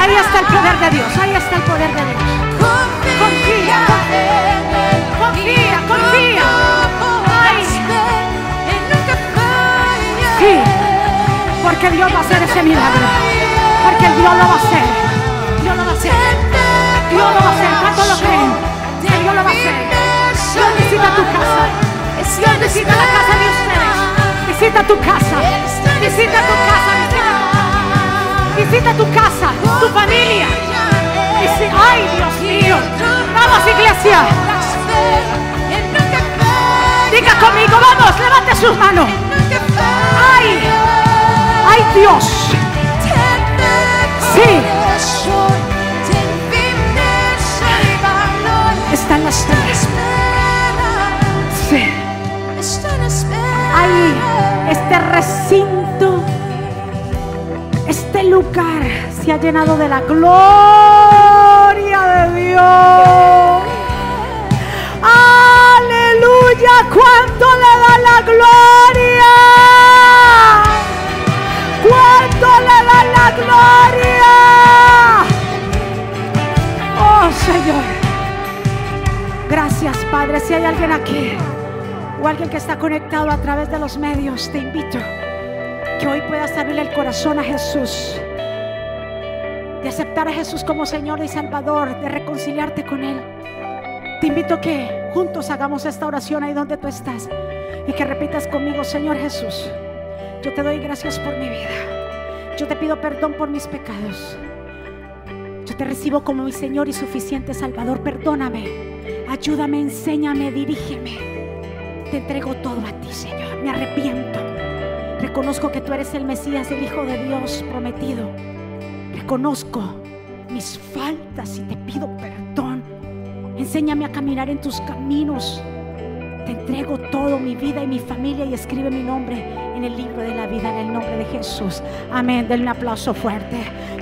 Ahí está el poder de Dios. Ahí está el poder de Dios. Confía, confía, confía. Ay, porque Dios va a hacer ese milagro. Porque Dios lo va a hacer. Dios lo va a hacer. Dios lo va a hacer. ¿Cuánto lo creen? Que Dios lo va a hacer. Dios visita tu casa. Dios visita la casa de ustedes. Visita tu casa. Visita tu casa. Visita tu casa, tu familia. Ay, Dios mío. Vamos, iglesia. Diga conmigo, vamos, levante sus manos. Ay, ay, Dios. Sí, está en la espera. Sí. Ay, este recinto, este lugar se ha llenado de la gloria de Dios. Aleluya, cuánto le da la gloria. Gloria. Oh Señor. Gracias Padre. Si hay alguien aquí o alguien que está conectado a través de los medios, te invito Que hoy puedas abrirle el corazón a Jesús. De aceptar a Jesús como Señor y Salvador. De reconciliarte con Él. Te invito a que juntos hagamos esta oración ahí donde tú estás. Y que repitas conmigo, Señor Jesús. Yo te doy gracias por mi vida. Yo te pido perdón por mis pecados. Yo te recibo como mi Señor y suficiente Salvador. Perdóname, ayúdame, enséñame, dirígeme. Te entrego todo a ti, Señor. Me arrepiento. Reconozco que tú eres el Mesías, el Hijo de Dios prometido. Reconozco mis faltas y te pido perdón. Enséñame a caminar en tus caminos. Te entrego todo, mi vida y mi familia, y escribe mi nombre en el libro de la vida, en el nombre de Jesús. Amén. Denle un aplauso fuerte.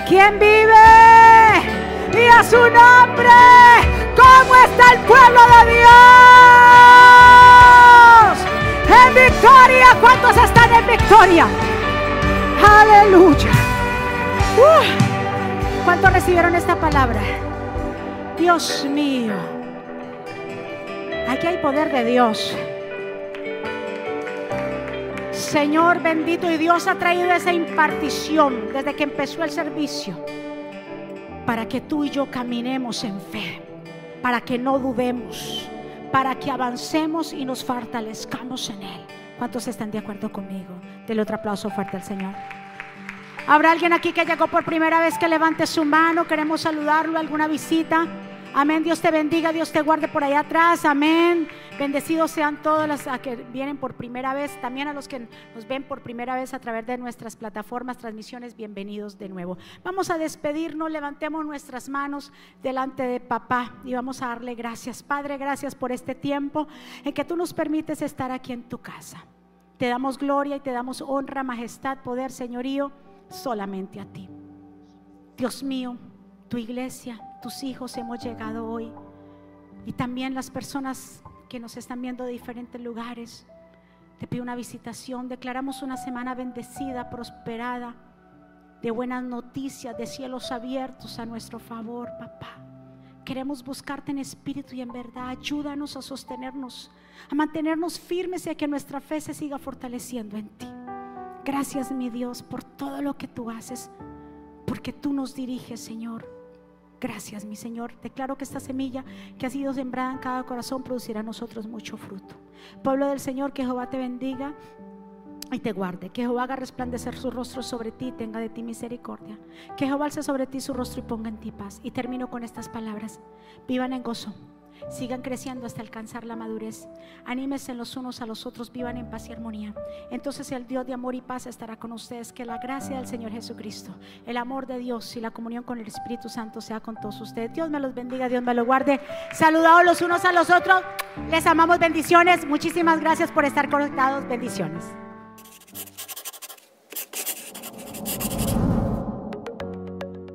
¿Quién vive? Y a su nombre. ¿Cómo está el pueblo de Dios? En victoria. ¿Cuántos están en victoria? Aleluya. Uh. ¿Cuántos recibieron esta palabra? Dios mío. Aquí hay poder de Dios. Señor bendito y Dios ha traído esa impartición desde que empezó el servicio para que tú y yo caminemos en fe, para que no dudemos, para que avancemos y nos fortalezcamos en Él. ¿Cuántos están de acuerdo conmigo? Dele otro aplauso fuerte al Señor. ¿Habrá alguien aquí que llegó por primera vez que levante su mano? Queremos saludarlo, alguna visita. Amén. Dios te bendiga, Dios te guarde por allá atrás. Amén. Bendecidos sean todos los que vienen por primera vez, también a los que nos ven por primera vez a través de nuestras plataformas, transmisiones. Bienvenidos de nuevo. Vamos a despedirnos, levantemos nuestras manos delante de papá y vamos a darle gracias. Padre, gracias por este tiempo en que tú nos permites estar aquí en tu casa. Te damos gloria y te damos honra, majestad, poder, señorío, solamente a ti. Dios mío, tu iglesia tus hijos hemos llegado hoy y también las personas que nos están viendo de diferentes lugares. Te pido una visitación. Declaramos una semana bendecida, prosperada, de buenas noticias, de cielos abiertos a nuestro favor, papá. Queremos buscarte en espíritu y en verdad. Ayúdanos a sostenernos, a mantenernos firmes y a que nuestra fe se siga fortaleciendo en ti. Gracias, mi Dios, por todo lo que tú haces, porque tú nos diriges, Señor Gracias, mi Señor. Declaro que esta semilla que ha sido sembrada en cada corazón producirá a nosotros mucho fruto. Pueblo del Señor, que Jehová te bendiga y te guarde. Que Jehová haga resplandecer su rostro sobre ti y tenga de ti misericordia. Que Jehová alce sobre ti su rostro y ponga en ti paz. Y termino con estas palabras. Vivan en gozo sigan creciendo hasta alcanzar la madurez. Anímense los unos a los otros, vivan en paz y armonía. Entonces el Dios de amor y paz estará con ustedes. Que la gracia del Señor Jesucristo, el amor de Dios y la comunión con el Espíritu Santo sea con todos ustedes. Dios me los bendiga, Dios me los guarde. Saludados los unos a los otros. Les amamos bendiciones. Muchísimas gracias por estar conectados. Bendiciones.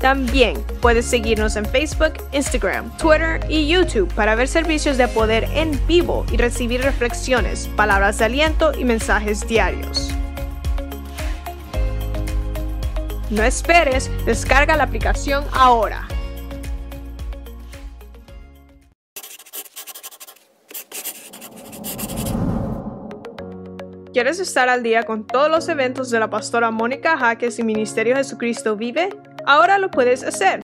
También puedes seguirnos en Facebook, Instagram, Twitter y YouTube para ver servicios de poder en vivo y recibir reflexiones, palabras de aliento y mensajes diarios. No esperes, descarga la aplicación ahora. ¿Quieres estar al día con todos los eventos de la pastora Mónica Jaques y Ministerio Jesucristo Vive? Ahora lo puedes hacer